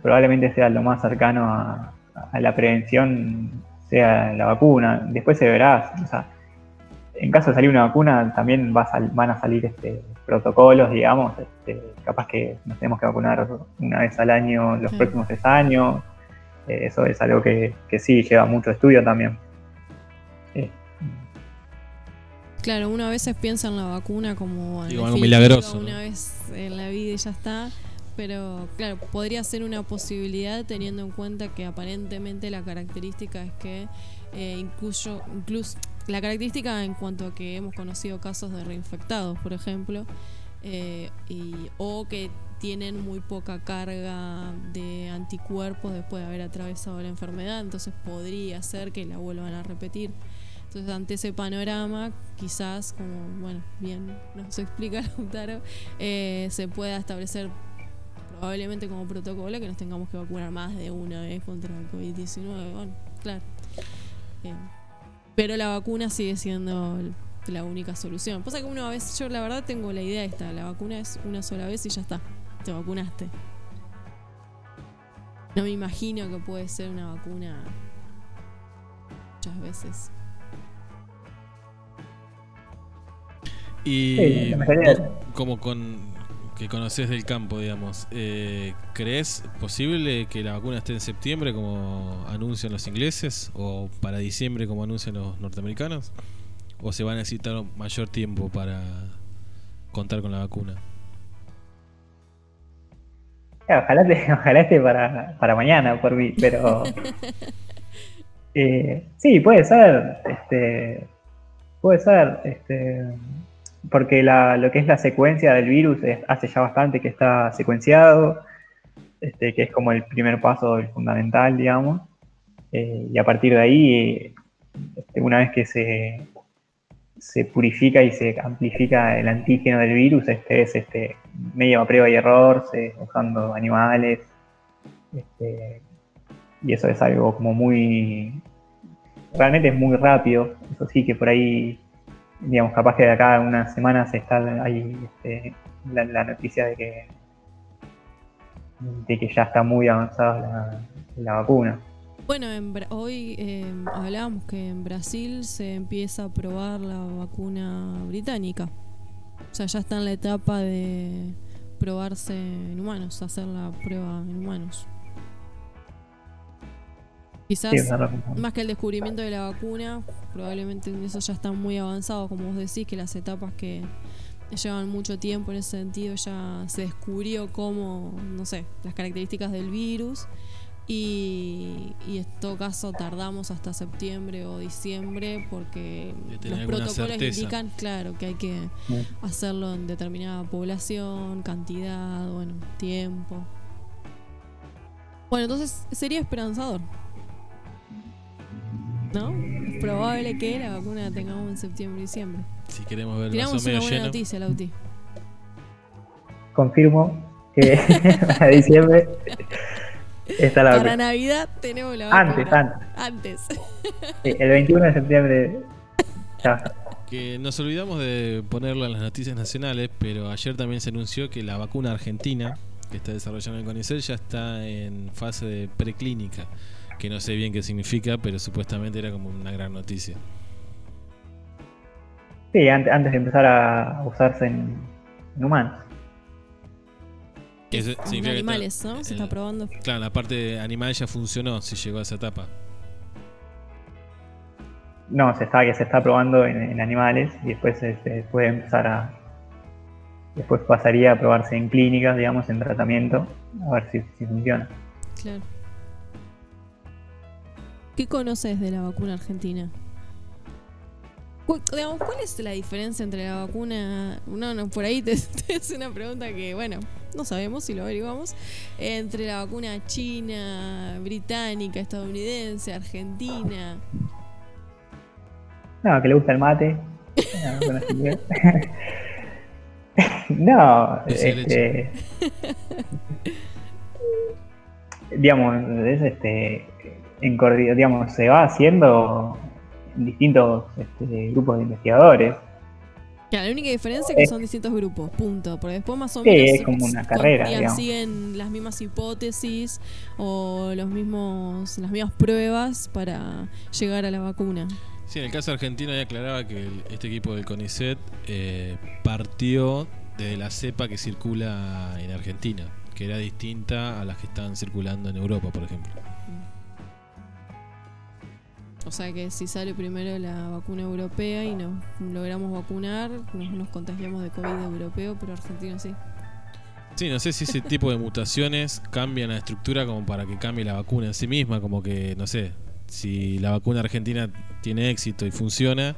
probablemente sea lo más cercano a, a la prevención sea la vacuna. Después se verá, o sea, en caso de salir una vacuna también va van a salir este, protocolos, digamos, este, capaz que nos tenemos que vacunar una vez al año los próximos tres años. Eh, eso es algo que, sí lleva mucho estudio también. Eh, claro, una vez piensa en la vacuna como algo milagroso. Una vez en la vida y ya está. Pero claro, podría ser una posibilidad teniendo en cuenta que aparentemente la característica es que eh, incluso, incluso la característica en cuanto a que hemos conocido casos de reinfectados, por ejemplo, eh, y, o que tienen muy poca carga de anticuerpos después de haber atravesado la enfermedad, entonces podría ser que la vuelvan a repetir. Entonces, ante ese panorama, quizás, como bueno, bien nos explica Lautaro, eh, se pueda establecer probablemente como protocolo que nos tengamos que vacunar más de una vez contra el COVID-19. Bueno, claro. Eh, pero la vacuna sigue siendo la única solución. Pasa que una vez, yo la verdad tengo la idea esta, la vacuna es una sola vez y ya está, te vacunaste. No me imagino que puede ser una vacuna muchas veces. Y como con que conoces del campo, digamos, eh, ¿crees posible que la vacuna esté en septiembre como anuncian los ingleses o para diciembre como anuncian los norteamericanos? ¿O se va a necesitar mayor tiempo para contar con la vacuna? Ojalá, esté para, para mañana por mí, pero eh, sí, puede ser, este, puede ser, este, porque lo que es la secuencia del virus hace ya bastante que está secuenciado, este, que es como el primer paso fundamental, digamos. Eh, y a partir de ahí, este, una vez que se, se purifica y se amplifica el antígeno del virus, este es este, medio prueba y error, usando animales. Este, y eso es algo como muy. Realmente es muy rápido. Eso sí que por ahí digamos, capaz que de acá a unas semanas está ahí este, la, noticia de que, de que ya está muy avanzada la, vacuna. Bueno, hoy eh, hablábamos que en Brasil se empieza a probar la vacuna británica. O sea, ya está en la etapa de probarse en humanos, hacer la prueba en humanos. Quizás más que el descubrimiento de la vacuna, probablemente eso ya está muy avanzado, como vos decís, que las etapas que llevan mucho tiempo en ese sentido ya se descubrió cómo, no sé, las características del virus y, en todo caso tardamos hasta septiembre o diciembre porque los protocolos indican, claro, que hay que hacerlo en determinada población, cantidad, bueno, tiempo. Bueno, entonces sería esperanzador. ¿No? Es probable que la vacuna la tengamos en septiembre y diciembre. Si queremos ver Tiramos una buena noticia, Lauti. Confirmo que para diciembre está la vacuna. Para Navidad tenemos la vacuna. Antes, antes. Antes. el 21 de septiembre ya. Que nos olvidamos de ponerlo en las noticias nacionales, pero ayer también se anunció que la vacuna argentina que está desarrollando el CONICET ya está en fase de preclínica que no sé bien qué significa, pero supuestamente era como una gran noticia. Sí, antes, de empezar a usarse en, humanos. en animales, ¿no? Se está probando. Claro, la parte de animal ya funcionó, si llegó a esa etapa. No, se sabe que se está probando en, animales y después se, puede empezar a. Después pasaría a probarse en clínicas, digamos, en tratamiento, a ver si, si funciona. Claro. ¿Qué conoces de la vacuna argentina? ¿Cuál es la diferencia entre la vacuna? No, no, por ahí te, es una pregunta que, bueno, no sabemos si lo averiguamos. Entre la vacuna china, británica, estadounidense, argentina. No, que le gusta el mate. no, este, digamos, es este, en, digamos, se va haciendo distintos este, grupos de investigadores. la única diferencia es que son distintos grupos, punto. Porque después más o menos sí, es como una carrera, siguen las mismas hipótesis o los mismos, las mismas pruebas para llegar a la vacuna. Sí, en el caso argentino ya aclaraba que este equipo del CONICET eh, partió de la cepa que circula en Argentina, que era distinta a las que están circulando en Europa, por ejemplo. O sea que si sale primero la vacuna europea y nos logramos vacunar, nos, nos contagiamos de COVID europeo, pero argentino sí. Sí, no sé si ese tipo de mutaciones cambian la estructura como para que cambie la vacuna en sí misma, como que, no sé, si la vacuna argentina tiene éxito y funciona,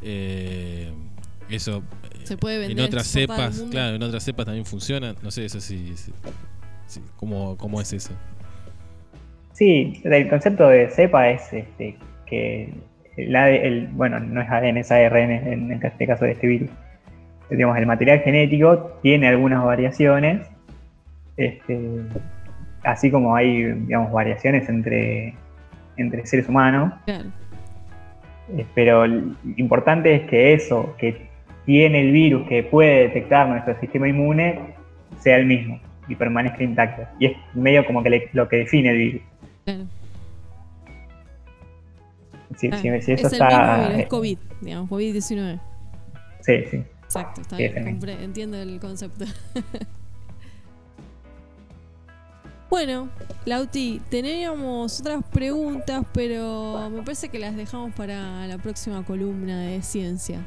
eh, eso se puede vender en otras cepas, claro, en otras cepas también funciona. No sé eso sí, ¿cómo, ¿cómo, es eso? Sí, el concepto de cepa es este, que el, bueno, no es ADN, es ARN en este caso de este virus. Digamos, el material genético tiene algunas variaciones, este, así como hay digamos, variaciones entre, entre seres humanos. Eh, pero lo importante es que eso que tiene el virus que puede detectar nuestro sistema inmune sea el mismo y permanezca intacto. Y es medio como que lo que define el virus. Sí, ah, es el mismo virus, es COVID, digamos, COVID-19. Sí, sí. Exacto, está bien, entiendo el concepto. bueno, Lauti, teníamos otras preguntas, pero me parece que las dejamos para la próxima columna de ciencia.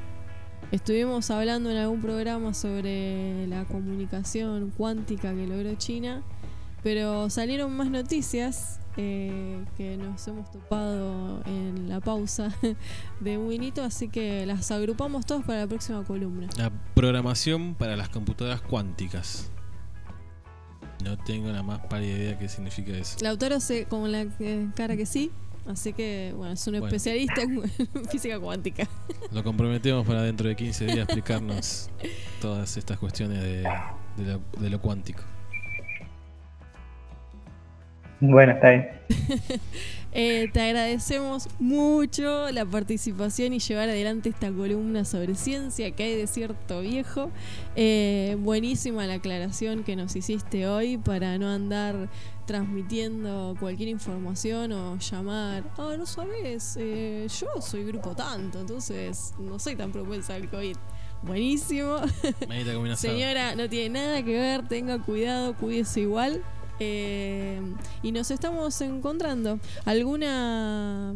Estuvimos hablando en algún programa sobre la comunicación cuántica que logró China, pero salieron más noticias eh, que nos hemos topado en la pausa de Winito, así que las agrupamos todas para la próxima columna. La programación para las computadoras cuánticas. No tengo la más pálida idea qué significa eso. Lautaro se con la cara que sí, así que bueno, es un especialista en física cuántica. Lo comprometemos para dentro de 15 días explicarnos todas estas cuestiones de lo cuántico. Bueno, está bien. Eh, te agradecemos mucho la participación y llevar adelante esta columna sobre ciencia que hay de cierto viejo. Eh, buenísima la aclaración que nos hiciste hoy para no andar transmitiendo cualquier información o llamar, ah, no sabes, eh, yo soy grupo tanto, entonces no soy tan propensa al COVID. Buenísimo. Señora, no tiene nada que ver, tenga cuidado, cuídese igual. Eh, y nos estamos encontrando. ¿Alguna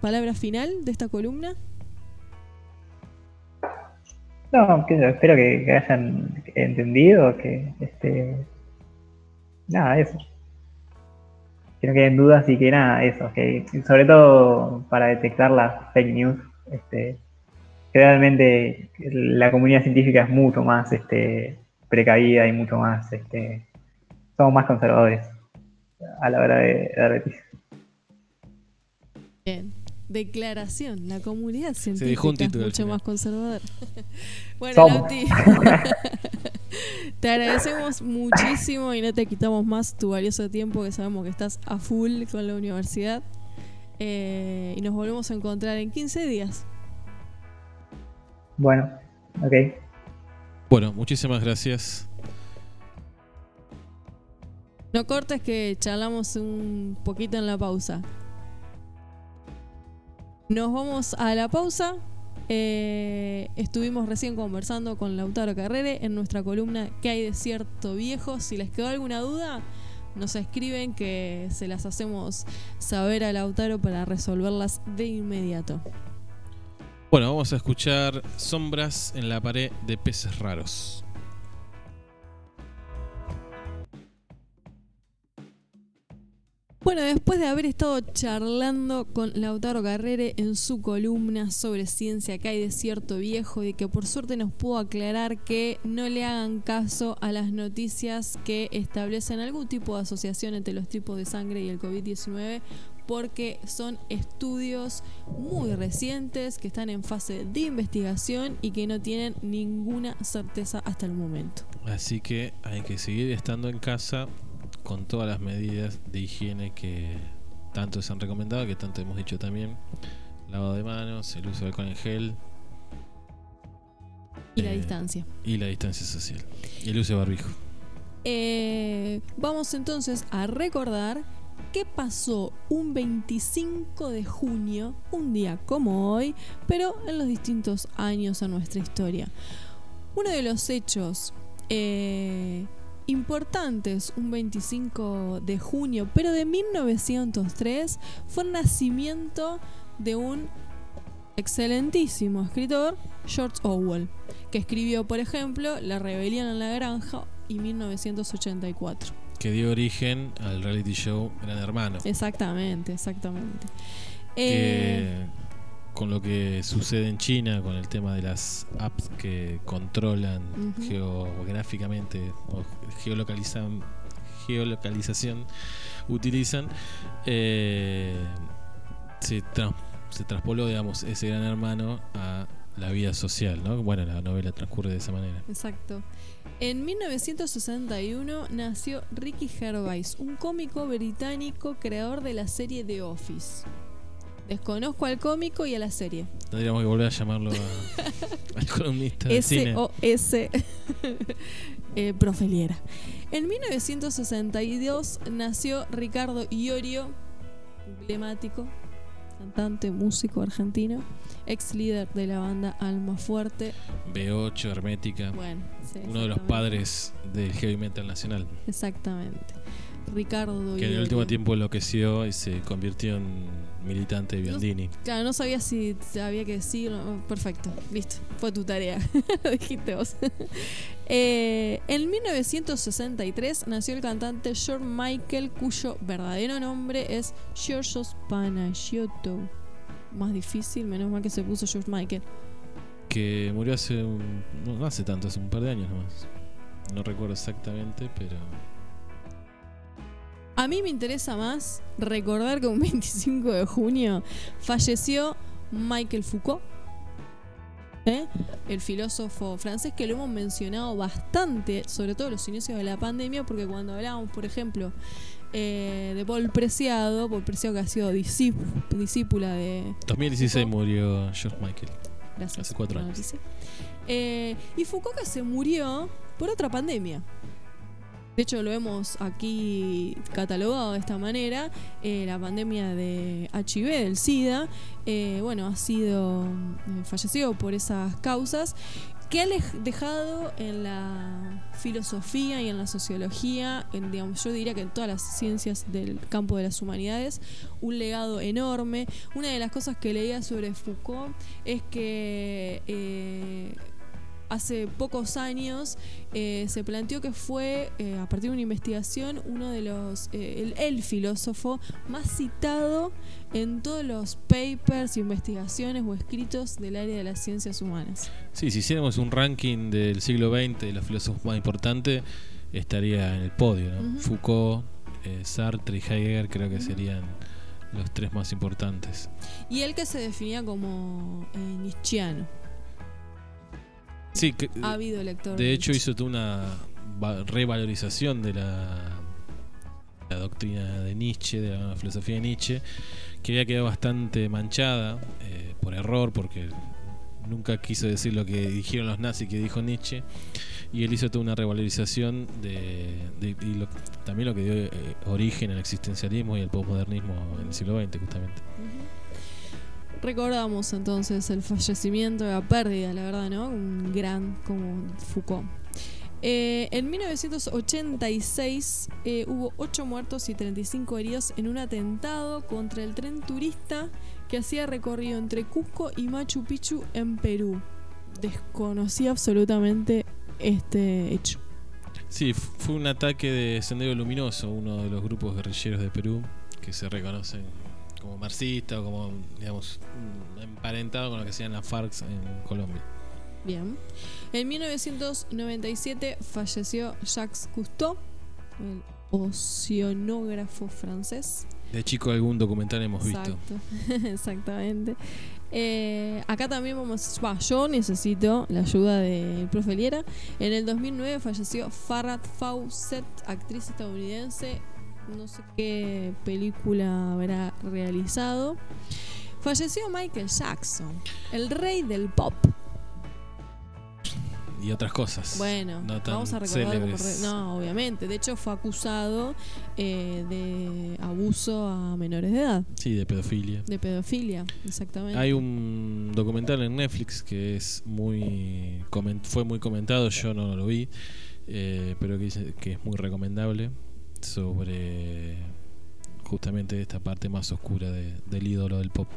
palabra final de esta columna? No, espero que, hayan entendido, que este nada, eso. Que no queden dudas y que nada, eso, que sobre todo para detectar las fake news, este, realmente la comunidad científica es mucho más este, precavida y mucho más este, somos más conservadores a la hora de dar noticias. Bien. Declaración, la comunidad científica es mucho más conservadora. bueno, Lauti, te agradecemos muchísimo y no te quitamos más tu valioso tiempo, que sabemos que estás a full con la universidad. Eh, y nos volvemos a encontrar en 15 días. Bueno, ok. Bueno, muchísimas gracias. No cortes que charlamos un poquito en la pausa. Nos vamos a la pausa. Eh, estuvimos recién conversando con Lautaro Carrere en nuestra columna ¿Qué hay de cierto viejo? Si les quedó alguna duda, nos escriben que se las hacemos saber a Lautaro para resolverlas de inmediato. Bueno, vamos a escuchar Sombras en la pared de peces raros. Bueno, después de haber estado charlando con Lautaro Carrere en su columna sobre ciencia que hay de cierto viejo y que por suerte nos pudo aclarar que no le hagan caso a las noticias que establecen algún tipo de asociación entre los tipos de sangre y el COVID-19 porque son estudios muy recientes que están en fase de investigación y que no tienen ninguna certeza hasta el momento. Así que hay que seguir estando en casa con todas las medidas de higiene que tanto se han recomendado, que tanto hemos dicho también. Lavado de manos, el uso de alcohol en gel. Y la eh, distancia. Y la distancia social. Y el uso de barbijo. Eh, vamos entonces a recordar qué pasó un 25 de junio, un día como hoy, pero en los distintos años a nuestra historia. Uno de los hechos eh, importantes, un 25 de junio, pero de 1903, fue el nacimiento de un excelentísimo escritor, George Orwell, que escribió, por ejemplo, La rebelión en la granja y 1984. Que dio origen al reality show Gran Hermano. Exactamente, exactamente. que Eh, con lo que sucede en China, con el tema de las apps que controlan geográficamente o geolocalizan, geolocalización utilizan, eh, se, tra- se traspoló, digamos, ese gran hermano a la vida social, ¿no? Bueno, la novela transcurre de esa manera. Exacto. En 1961 nació Ricky Gervais, un cómico británico creador de la serie The Office. Desconozco al cómico y a la serie. Tendríamos que volver a llamarlo a- al columnista. S-O-S eh, Profeliera. En 1962 nació Ricardo Iorio, emblemático, cantante, músico argentino, ex líder de la banda Alma Fuerte. B8, Hermética, Bueno, sí, uno de los padres del heavy metal nacional. Exactamente. Ricardo Que en el Iorio. último tiempo enloqueció y se convirtió en militante de Biondini. Claro, no sabía si había que decirlo. Oh, Perfecto, listo. Fue tu tarea. Lo dijiste vos. Eh, en 1963 nació el cantante George Michael, cuyo verdadero nombre es Georgios Panagiotou. Más difícil, menos mal que se puso George Michael. Que murió hace un- no no hace tanto, hace un par de años nomás. No recuerdo exactamente, pero A mí me interesa más recordar que un 25 de junio falleció Michael Foucault, ¿eh? el filósofo francés que lo hemos mencionado bastante, sobre todo en los inicios de la pandemia, porque cuando hablábamos, por ejemplo, eh, de Paul Preciado, Paul Preciado que ha sido discíp- discípula de... 2016 Foucault. murió George Michael. Gracias Hace cuatro años. Eh, y Foucault que se murió por otra pandemia. De hecho, lo hemos aquí catalogado de esta manera. eh, la pandemia de HIV, del SIDA, eh, bueno, ha sido eh, fallecido por esas causas que ha dejado en la filosofía y en la sociología, en, digamos, yo diría que en todas las ciencias del campo de las humanidades, un legado enorme. Una de las cosas que leía sobre Foucault es que hace pocos años eh, se planteó que fue, eh, a partir de una investigación, uno de los, eh, el, el filósofo más citado en todos los papers, investigaciones o escritos del área de las ciencias humanas. Sí, si hiciéramos un ranking del siglo XX de los filósofos más importantes, estaría en el podio. ¿no? Foucault, Sartre y Heidegger creo que serían los tres más importantes. Y él que se definía como nietzscheano, Sí, que- ávido lector. de hecho hizo toda una va- revalorización de la, la doctrina de Nietzsche, de la filosofía de Nietzsche, que había quedado bastante manchada eh, por error, porque nunca quiso decir lo que dijeron los nazis que dijo Nietzsche, y él hizo toda una revalorización de, de- y lo- también lo que dio eh, origen al existencialismo y al posmodernismo en el siglo XX, justamente. Recordamos entonces el fallecimiento, la pérdida, la verdad, ¿no? Un gran como Foucault. Eh, en 1986 eh, hubo 8 muertos y 35 heridos en un atentado contra el tren turista que hacía recorrido entre Cusco y Machu Picchu en Perú. Desconocí absolutamente este hecho. Sí, fue un ataque de Sendero Luminoso, uno de los grupos guerrilleros de Perú, que se reconocen como marxistas o como, digamos, emparentados con lo que sean las FARC en Colombia. Bien. En 1997 falleció Jacques Cousteau, el oceanógrafo francés. De chico algún documental hemos visto. Exacto. Exactamente. Eh, acá también vamos. Va, yo necesito la ayuda del profe Liera. En el 2009 falleció Farrah Fawcett, actriz estadounidense. No sé qué película habrá realizado. Falleció Michael Jackson, el rey del pop. Y otras cosas. Bueno, no vamos a recordar como No, obviamente. De hecho, fue acusado eh, de abuso a menores de edad. Sí, de pedofilia. De pedofilia, exactamente. Hay un documental en Netflix que es muy fue muy comentado, yo no lo vi, eh, pero que, dice que es muy recomendable sobre justamente esta parte más oscura de- del ídolo del pop.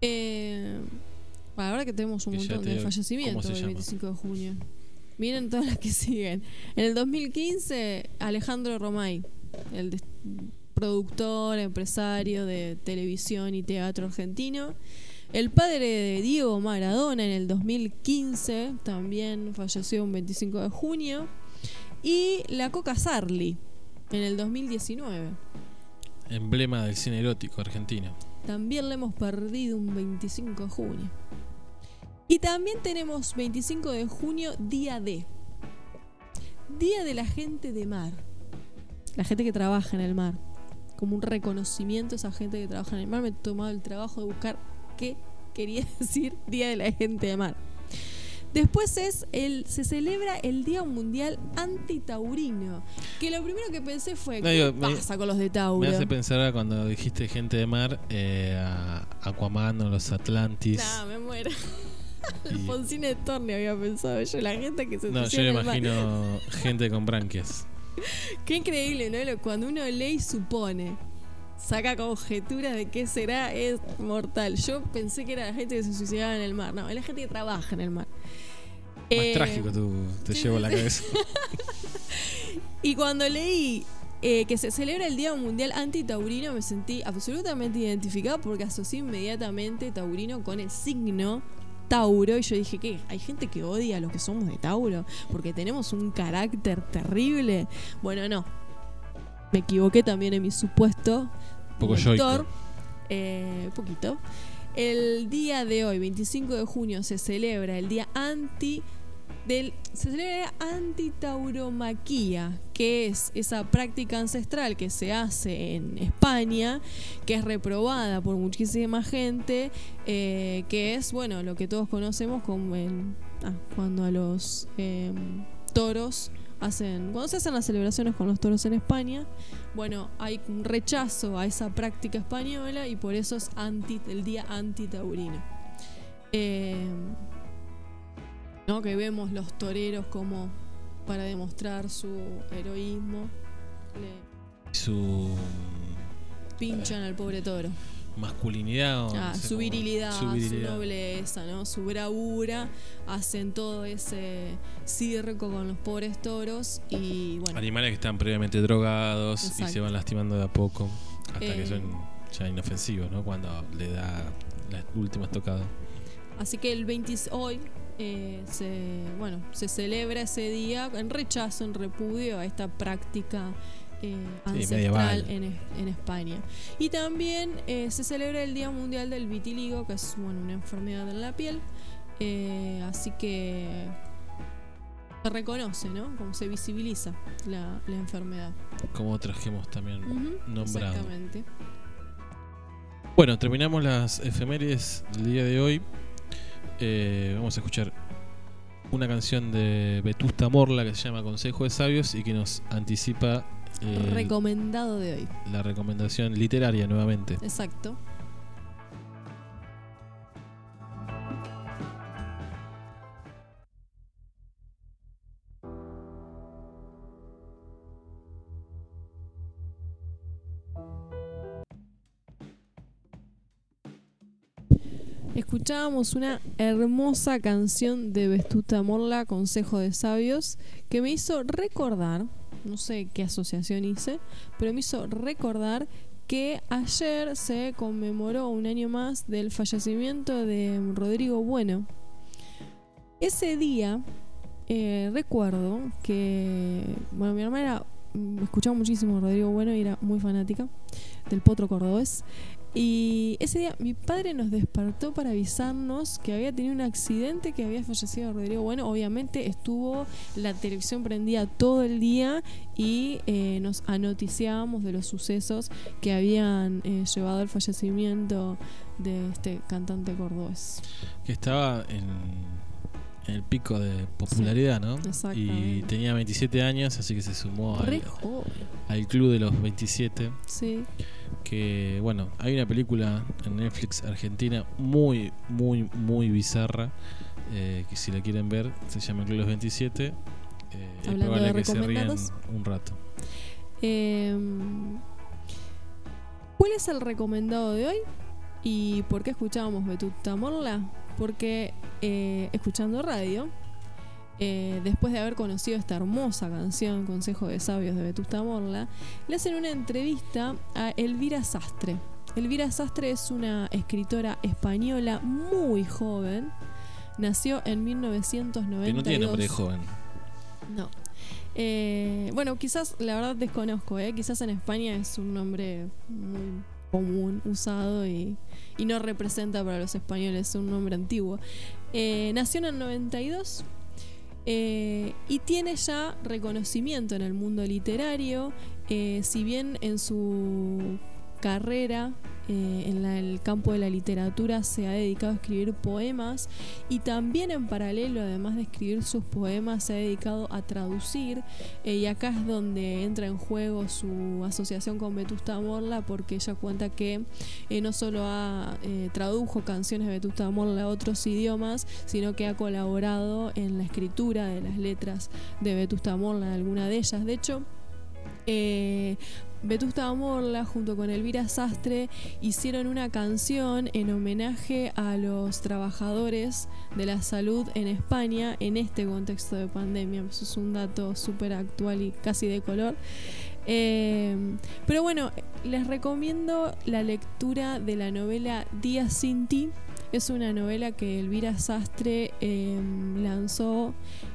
Eh, ahora que tenemos un Que montón te de fallecimientos ¿cómo se el llama? 25 de junio. Miren todas las que siguen. En el 2015, Alejandro Romay, el productor, empresario de televisión y teatro argentino. El padre de Diego Maradona en el 2015 también falleció un 25 de junio. Y la Coca Sarli en el 2019. Emblema del cine erótico argentino. También le hemos perdido un 25 de junio. Y también tenemos 25 de junio, día D. Día de la gente de mar. La gente que trabaja en el mar. Como un reconocimiento a esa gente que trabaja en el mar. Me he tomado el trabajo de buscar qué quería decir Día de la gente de mar. Después es el, se celebra el Día Mundial Antitaurino. Que lo primero que pensé fue, No, ¿qué digo, me- pasa con los de Tauro? Me hace pensar cuando dijiste gente de mar, eh, a Aquaman o los Atlantis. Nah, me muero. Alfonsín de Torne había pensado yo, la gente que se no, yo me mar. imagino gente con branquias. Qué increíble, ¿no? Cuando uno lee y supone, saca conjeturas de qué será, es mortal. Yo pensé que era la gente que se suicidaba en el mar. No, es la gente que trabaja en el mar. Más Eh, trágico tú, te llevo la cabeza. Y cuando leí eh, que se celebra el Día Mundial Antitaurino, me sentí absolutamente identificada porque asocié inmediatamente taurino con el signo Tauro. Y yo dije, ¿qué? ¿Hay gente que odia a los que somos de Tauro? Porque tenemos un carácter terrible. Bueno, no. Me equivoqué también en mi supuesto. Poco yoico. Eh, poquito. El día de hoy, 25 de junio, se celebra el día anti del se celebra antitauromaquia, que es esa práctica ancestral que se hace en España, que es reprobada por muchísima gente, eh, que es bueno lo que todos conocemos como el, ah, cuando a los eh, toros hacen cuando se hacen las celebraciones con los toros en España bueno hay un rechazo a esa práctica española y por eso es anti el día antitaurino eh, ¿no? que vemos los toreros como para demostrar su heroísmo le Su pinchan al pobre toro masculinidad. o Ah, no sé su virilidad, su nobleza, ¿no? Su bravura, hacen todo ese circo con los pobres toros y bueno, Animales que están previamente drogados y se van lastimando de a poco hasta Eh. que son ya inofensivos, ¿no? Cuando le da la última estocada. así que el 20 hoy eh, se bueno se celebra ese día en rechazo, en repudio a esta práctica eh, ancestral en, Es- en España. Y también eh, se celebra el Día Mundial del Vitiligo, que es bueno, una enfermedad en la piel. Eh, así que se reconoce, ¿no? Como se visibiliza la, la enfermedad. Como otras que hemos también nombrado. Exactamente. Bueno, terminamos las efemérides del día de hoy. Eh, vamos a escuchar una canción de Vetusta Morla que se llama Consejo de Sabios y que nos anticipa eh, Recomendado de hoy. la recomendación literaria nuevamente. Exacto. Escuchábamos una hermosa canción de Vestusta Morla, Consejo de Sabios, que me hizo recordar, no sé qué asociación hice, pero me hizo recordar que ayer se conmemoró un año más del fallecimiento de Rodrigo Bueno. Ese día eh, recuerdo que, bueno, mi hermana mm, escuchaba muchísimo Rodrigo Bueno y era muy fanática del potro cordobés. Y ese día mi padre nos despertó para avisarnos que había tenido un accidente, que había fallecido Rodrigo Bueno. Obviamente estuvo la televisión prendida todo el día y eh, nos anoticiábamos de los sucesos que habían eh, llevado al fallecimiento de este cantante cordobés. Que estaba en, en el pico de popularidad, ¿no? Y tenía 27 años, así que se sumó al, club de los 27. Sí. Que bueno, hay una película en Netflix argentina muy, muy, muy bizarra. eh, que si la quieren ver, se llama Club de los 27. eh, es probable de que se rían un rato. Em, ¿Cuál es el recomendado de hoy? ¿Y por qué escuchábamos Betuta Morla? Porque eh, escuchando radio, eh, después de haber conocido esta hermosa canción, Consejo de Sabios de Vetusta Morla, le hacen una entrevista a Elvira Sastre. Elvira Sastre es una escritora española muy joven. Nació en 1992. Que no tiene nombre de joven. No. Eh, bueno, quizás, la verdad desconozco, ¿eh? quizás en España es un nombre muy común, usado y, y no representa para los españoles un nombre antiguo. Eh, nació en el 92 eh, y tiene ya reconocimiento en el mundo literario, eh, si bien en su carrera eh, en el campo de la literatura se ha dedicado a escribir poemas y también en paralelo, además de escribir sus poemas, se ha dedicado a traducir eh, y acá es donde entra en juego su asociación con Vetusta Morla porque ella cuenta que eh, no solo ha tradujo canciones de Vetusta Morla a otros idiomas, sino que ha colaborado en la escritura de las letras de Vetusta Morla, de alguna de ellas. De hecho, Vetusta Morla junto con Elvira Sastre hicieron una canción en homenaje a los trabajadores de la salud en España en este contexto de pandemia. Eso es un dato súper actual y casi de color. Eh, pero bueno, les recomiendo la lectura de la novela Días sin ti. Es una novela que Elvira Sastre eh, lanzó,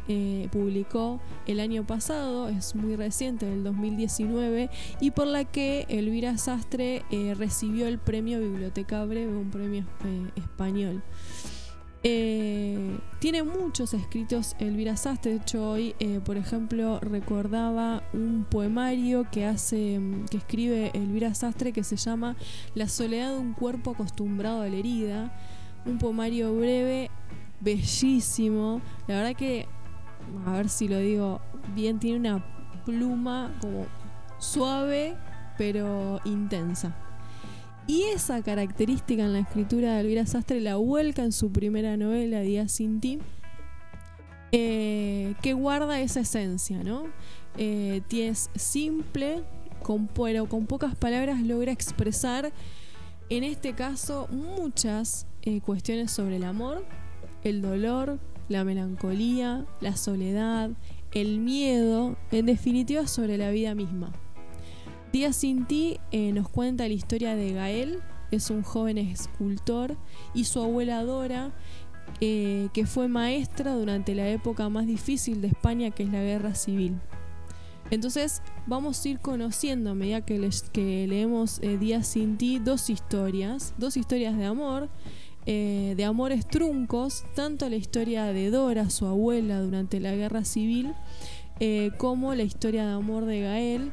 eh, publicó el año pasado, es muy reciente, del 2019, y por la que Elvira Sastre eh, recibió el premio Biblioteca Breve, un premio eh, español. Tiene muchos escritos Elvira Sastre. De hecho, hoy, por ejemplo, recordaba un poemario que hace, mm, que escribe Elvira Sastre que se llama La soledad de un cuerpo acostumbrado a la herida. Un poemario breve, bellísimo. La verdad que, a ver si lo digo bien, tiene una pluma como suave pero intensa. Y esa característica en la escritura de Elvira Sastre la vuelca en su primera novela, Días sin ti, eh, que guarda esa esencia, ¿no? Eh, es simple, pero con pocas palabras logra expresar, en este caso, muchas eh, cuestiones sobre el amor, el dolor, la melancolía, la soledad, el miedo, en definitiva sobre la vida misma. Días sin ti eh, nos cuenta la historia de Gael, es un joven escultor, y su abuela Dora, eh, que fue maestra durante la época más difícil de España, que es la guerra civil. Entonces vamos a ir conociendo a medida que, leemos eh, Días sin ti dos historias, dos historias de amor, eh, de amores truncos, tanto la historia de Dora, su abuela, durante la guerra civil, eh, como la historia de amor de Gael,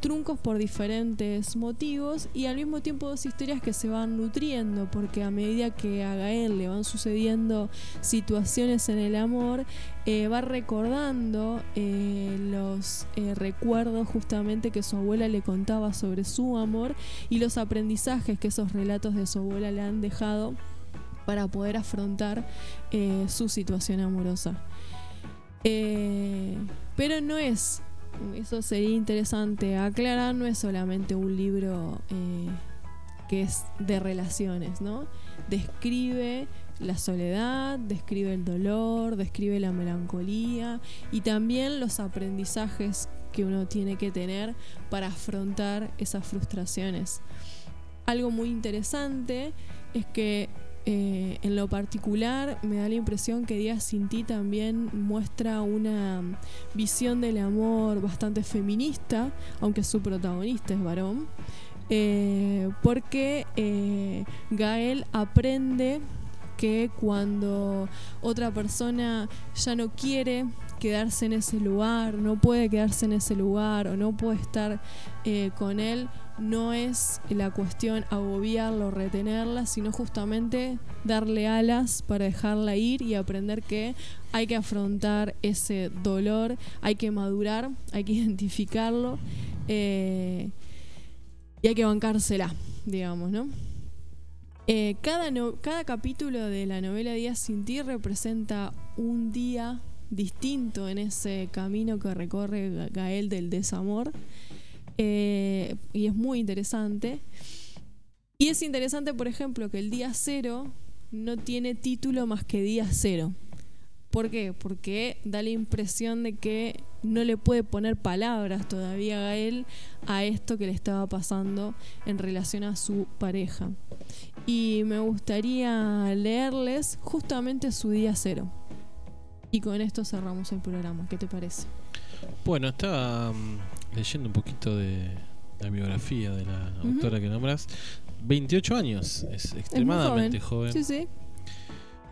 truncos por diferentes motivos y al mismo tiempo dos historias que se van nutriendo porque a medida que a Gael le van sucediendo situaciones en el amor eh, va recordando eh, los recuerdos justamente que su abuela le contaba sobre su amor y los aprendizajes que esos relatos de su abuela le han dejado para poder afrontar eh, su situación amorosa. Eh, pero no es, eso sería interesante aclarar, no es solamente un libro eh, que es de relaciones, ¿no? Describe la soledad, describe el dolor, describe la melancolía y también los aprendizajes que uno tiene que tener para afrontar esas frustraciones. Algo muy interesante es que eh, en lo particular me da la impresión que Días sin ti también muestra una visión del amor bastante feminista, aunque su protagonista es varón, eh, porque eh, Gael aprende que cuando otra persona ya no quiere quedarse en ese lugar, no puede quedarse en ese lugar o no puede estar eh, con él, no es la cuestión agobiarlo, retenerla, sino justamente darle alas para dejarla ir y aprender que hay que afrontar ese dolor, hay que madurar, hay que identificarlo eh, y hay que bancársela, digamos, ¿no? Eh, cada, cada capítulo de la novela Días sin ti representa un día distinto en ese camino que recorre Gael del desamor. Eh, y es muy interesante. Y es interesante, por ejemplo, que el día cero no tiene título más que día cero. ¿Por qué? Porque da la impresión de que no le puede poner palabras todavía a él a esto que le estaba pasando en relación a su pareja. Y me gustaría leerles justamente su día cero. Y con esto cerramos el programa. ¿Qué te parece? Bueno, estaba mm, leyendo un poquito de la biografía de la autora que nombras. 28 años, es extremadamente joven. Sí, sí.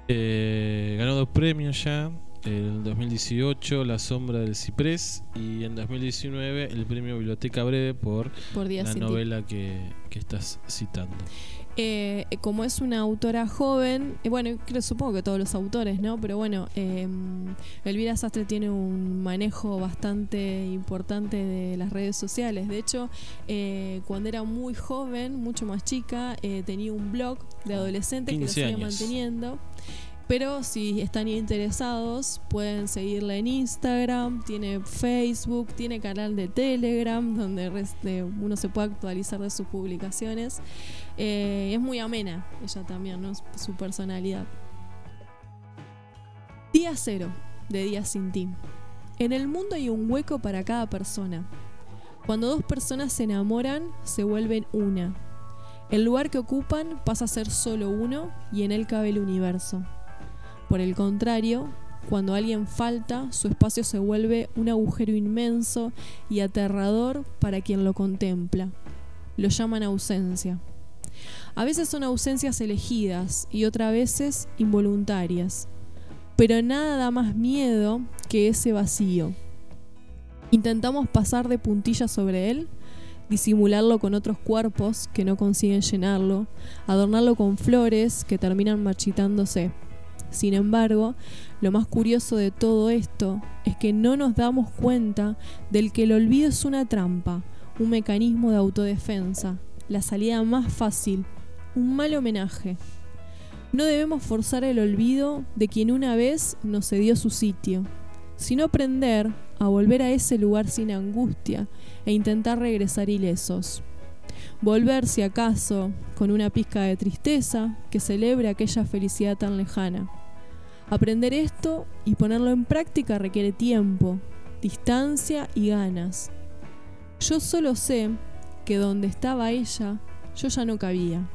Eh, ganó dos premios ya. En 2018 La sombra del ciprés y en 2019 el premio Biblioteca Breve por, la novela que, que, estás citando. Eh, como es una autora joven, eh, bueno, creo, supongo que todos los autores, ¿no? Pero bueno, eh, Elvira Sastre tiene un manejo bastante importante de las redes sociales. De hecho, eh, cuando era muy joven, mucho más chica, tenía un blog de adolescentes que lo sigue manteniendo. Pero si están interesados, pueden seguirla en Instagram, tiene Facebook, tiene canal de Telegram, donde uno se puede actualizar de sus publicaciones. Eh, es muy amena ella también, ¿no? su personalidad. Día cero de Días sin ti. En el mundo hay un hueco para cada persona. Cuando dos personas se enamoran, se vuelven una. El lugar que ocupan pasa a ser solo uno y en él cabe el universo. Por el contrario, cuando alguien falta, su espacio se vuelve un agujero inmenso y aterrador para quien lo contempla. Lo llaman ausencia. A veces son ausencias elegidas y otras veces involuntarias. Pero nada da más miedo que ese vacío. Intentamos pasar de puntillas sobre él, disimularlo con otros cuerpos que no consiguen llenarlo, adornarlo con flores que terminan marchitándose sin embargo, lo más curioso de todo esto es que no nos damos cuenta del que el olvido es una trampa, un mecanismo de autodefensa, la salida más fácil, un mal homenaje. No debemos forzar el olvido de quien una vez nos cedió su sitio, sino aprender a volver a ese lugar sin angustia e intentar regresar ilesos. Volver, si acaso, con una pizca de tristeza que celebre aquella felicidad tan lejana. Aprender esto y ponerlo en práctica requiere tiempo, distancia y ganas. Yo solo sé que donde estaba ella, yo ya no cabía,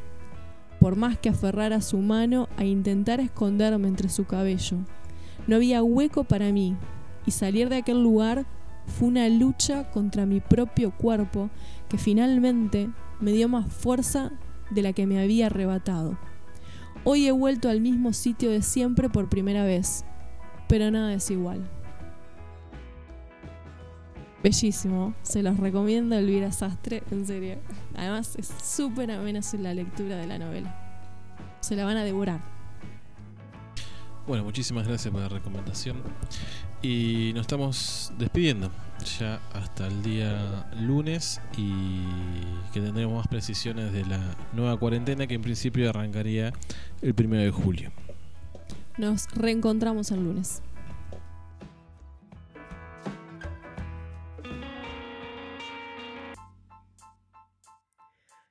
por más que aferrara su mano a intentar esconderme entre su cabello. No había hueco para mí, y salir de aquel lugar fue una lucha contra mi propio cuerpo que finalmente me dio más fuerza de la que me había arrebatado. Hoy he vuelto al mismo sitio de siempre por primera vez, pero nada es igual. Bellísimo, se los recomiendo Elvira Sastre, en serio. Además es súper amena la lectura de la novela. Se la van a devorar. Bueno, muchísimas gracias por la recomendación. Y nos estamos despidiendo ya hasta el día lunes y que tendremos más precisiones de la nueva cuarentena que en principio arrancaría el primero de julio. Nos reencontramos el lunes.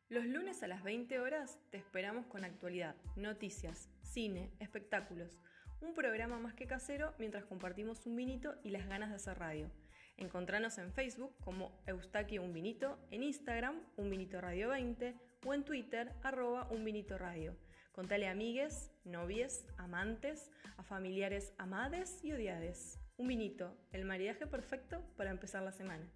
Los lunes a las 20 horas te esperamos con actualidad, noticias, cine, espectáculos un programa más que casero mientras compartimos un vinito y las ganas de hacer radio. Encontranos en Facebook como Eustaquio Un Vinito, en Instagram Un Vinito Radio 20 o en Twitter arroba Un Radio. Contale a amigues, novies, amantes, a familiares amades y odiades. Un vinito, el maridaje perfecto para empezar la semana.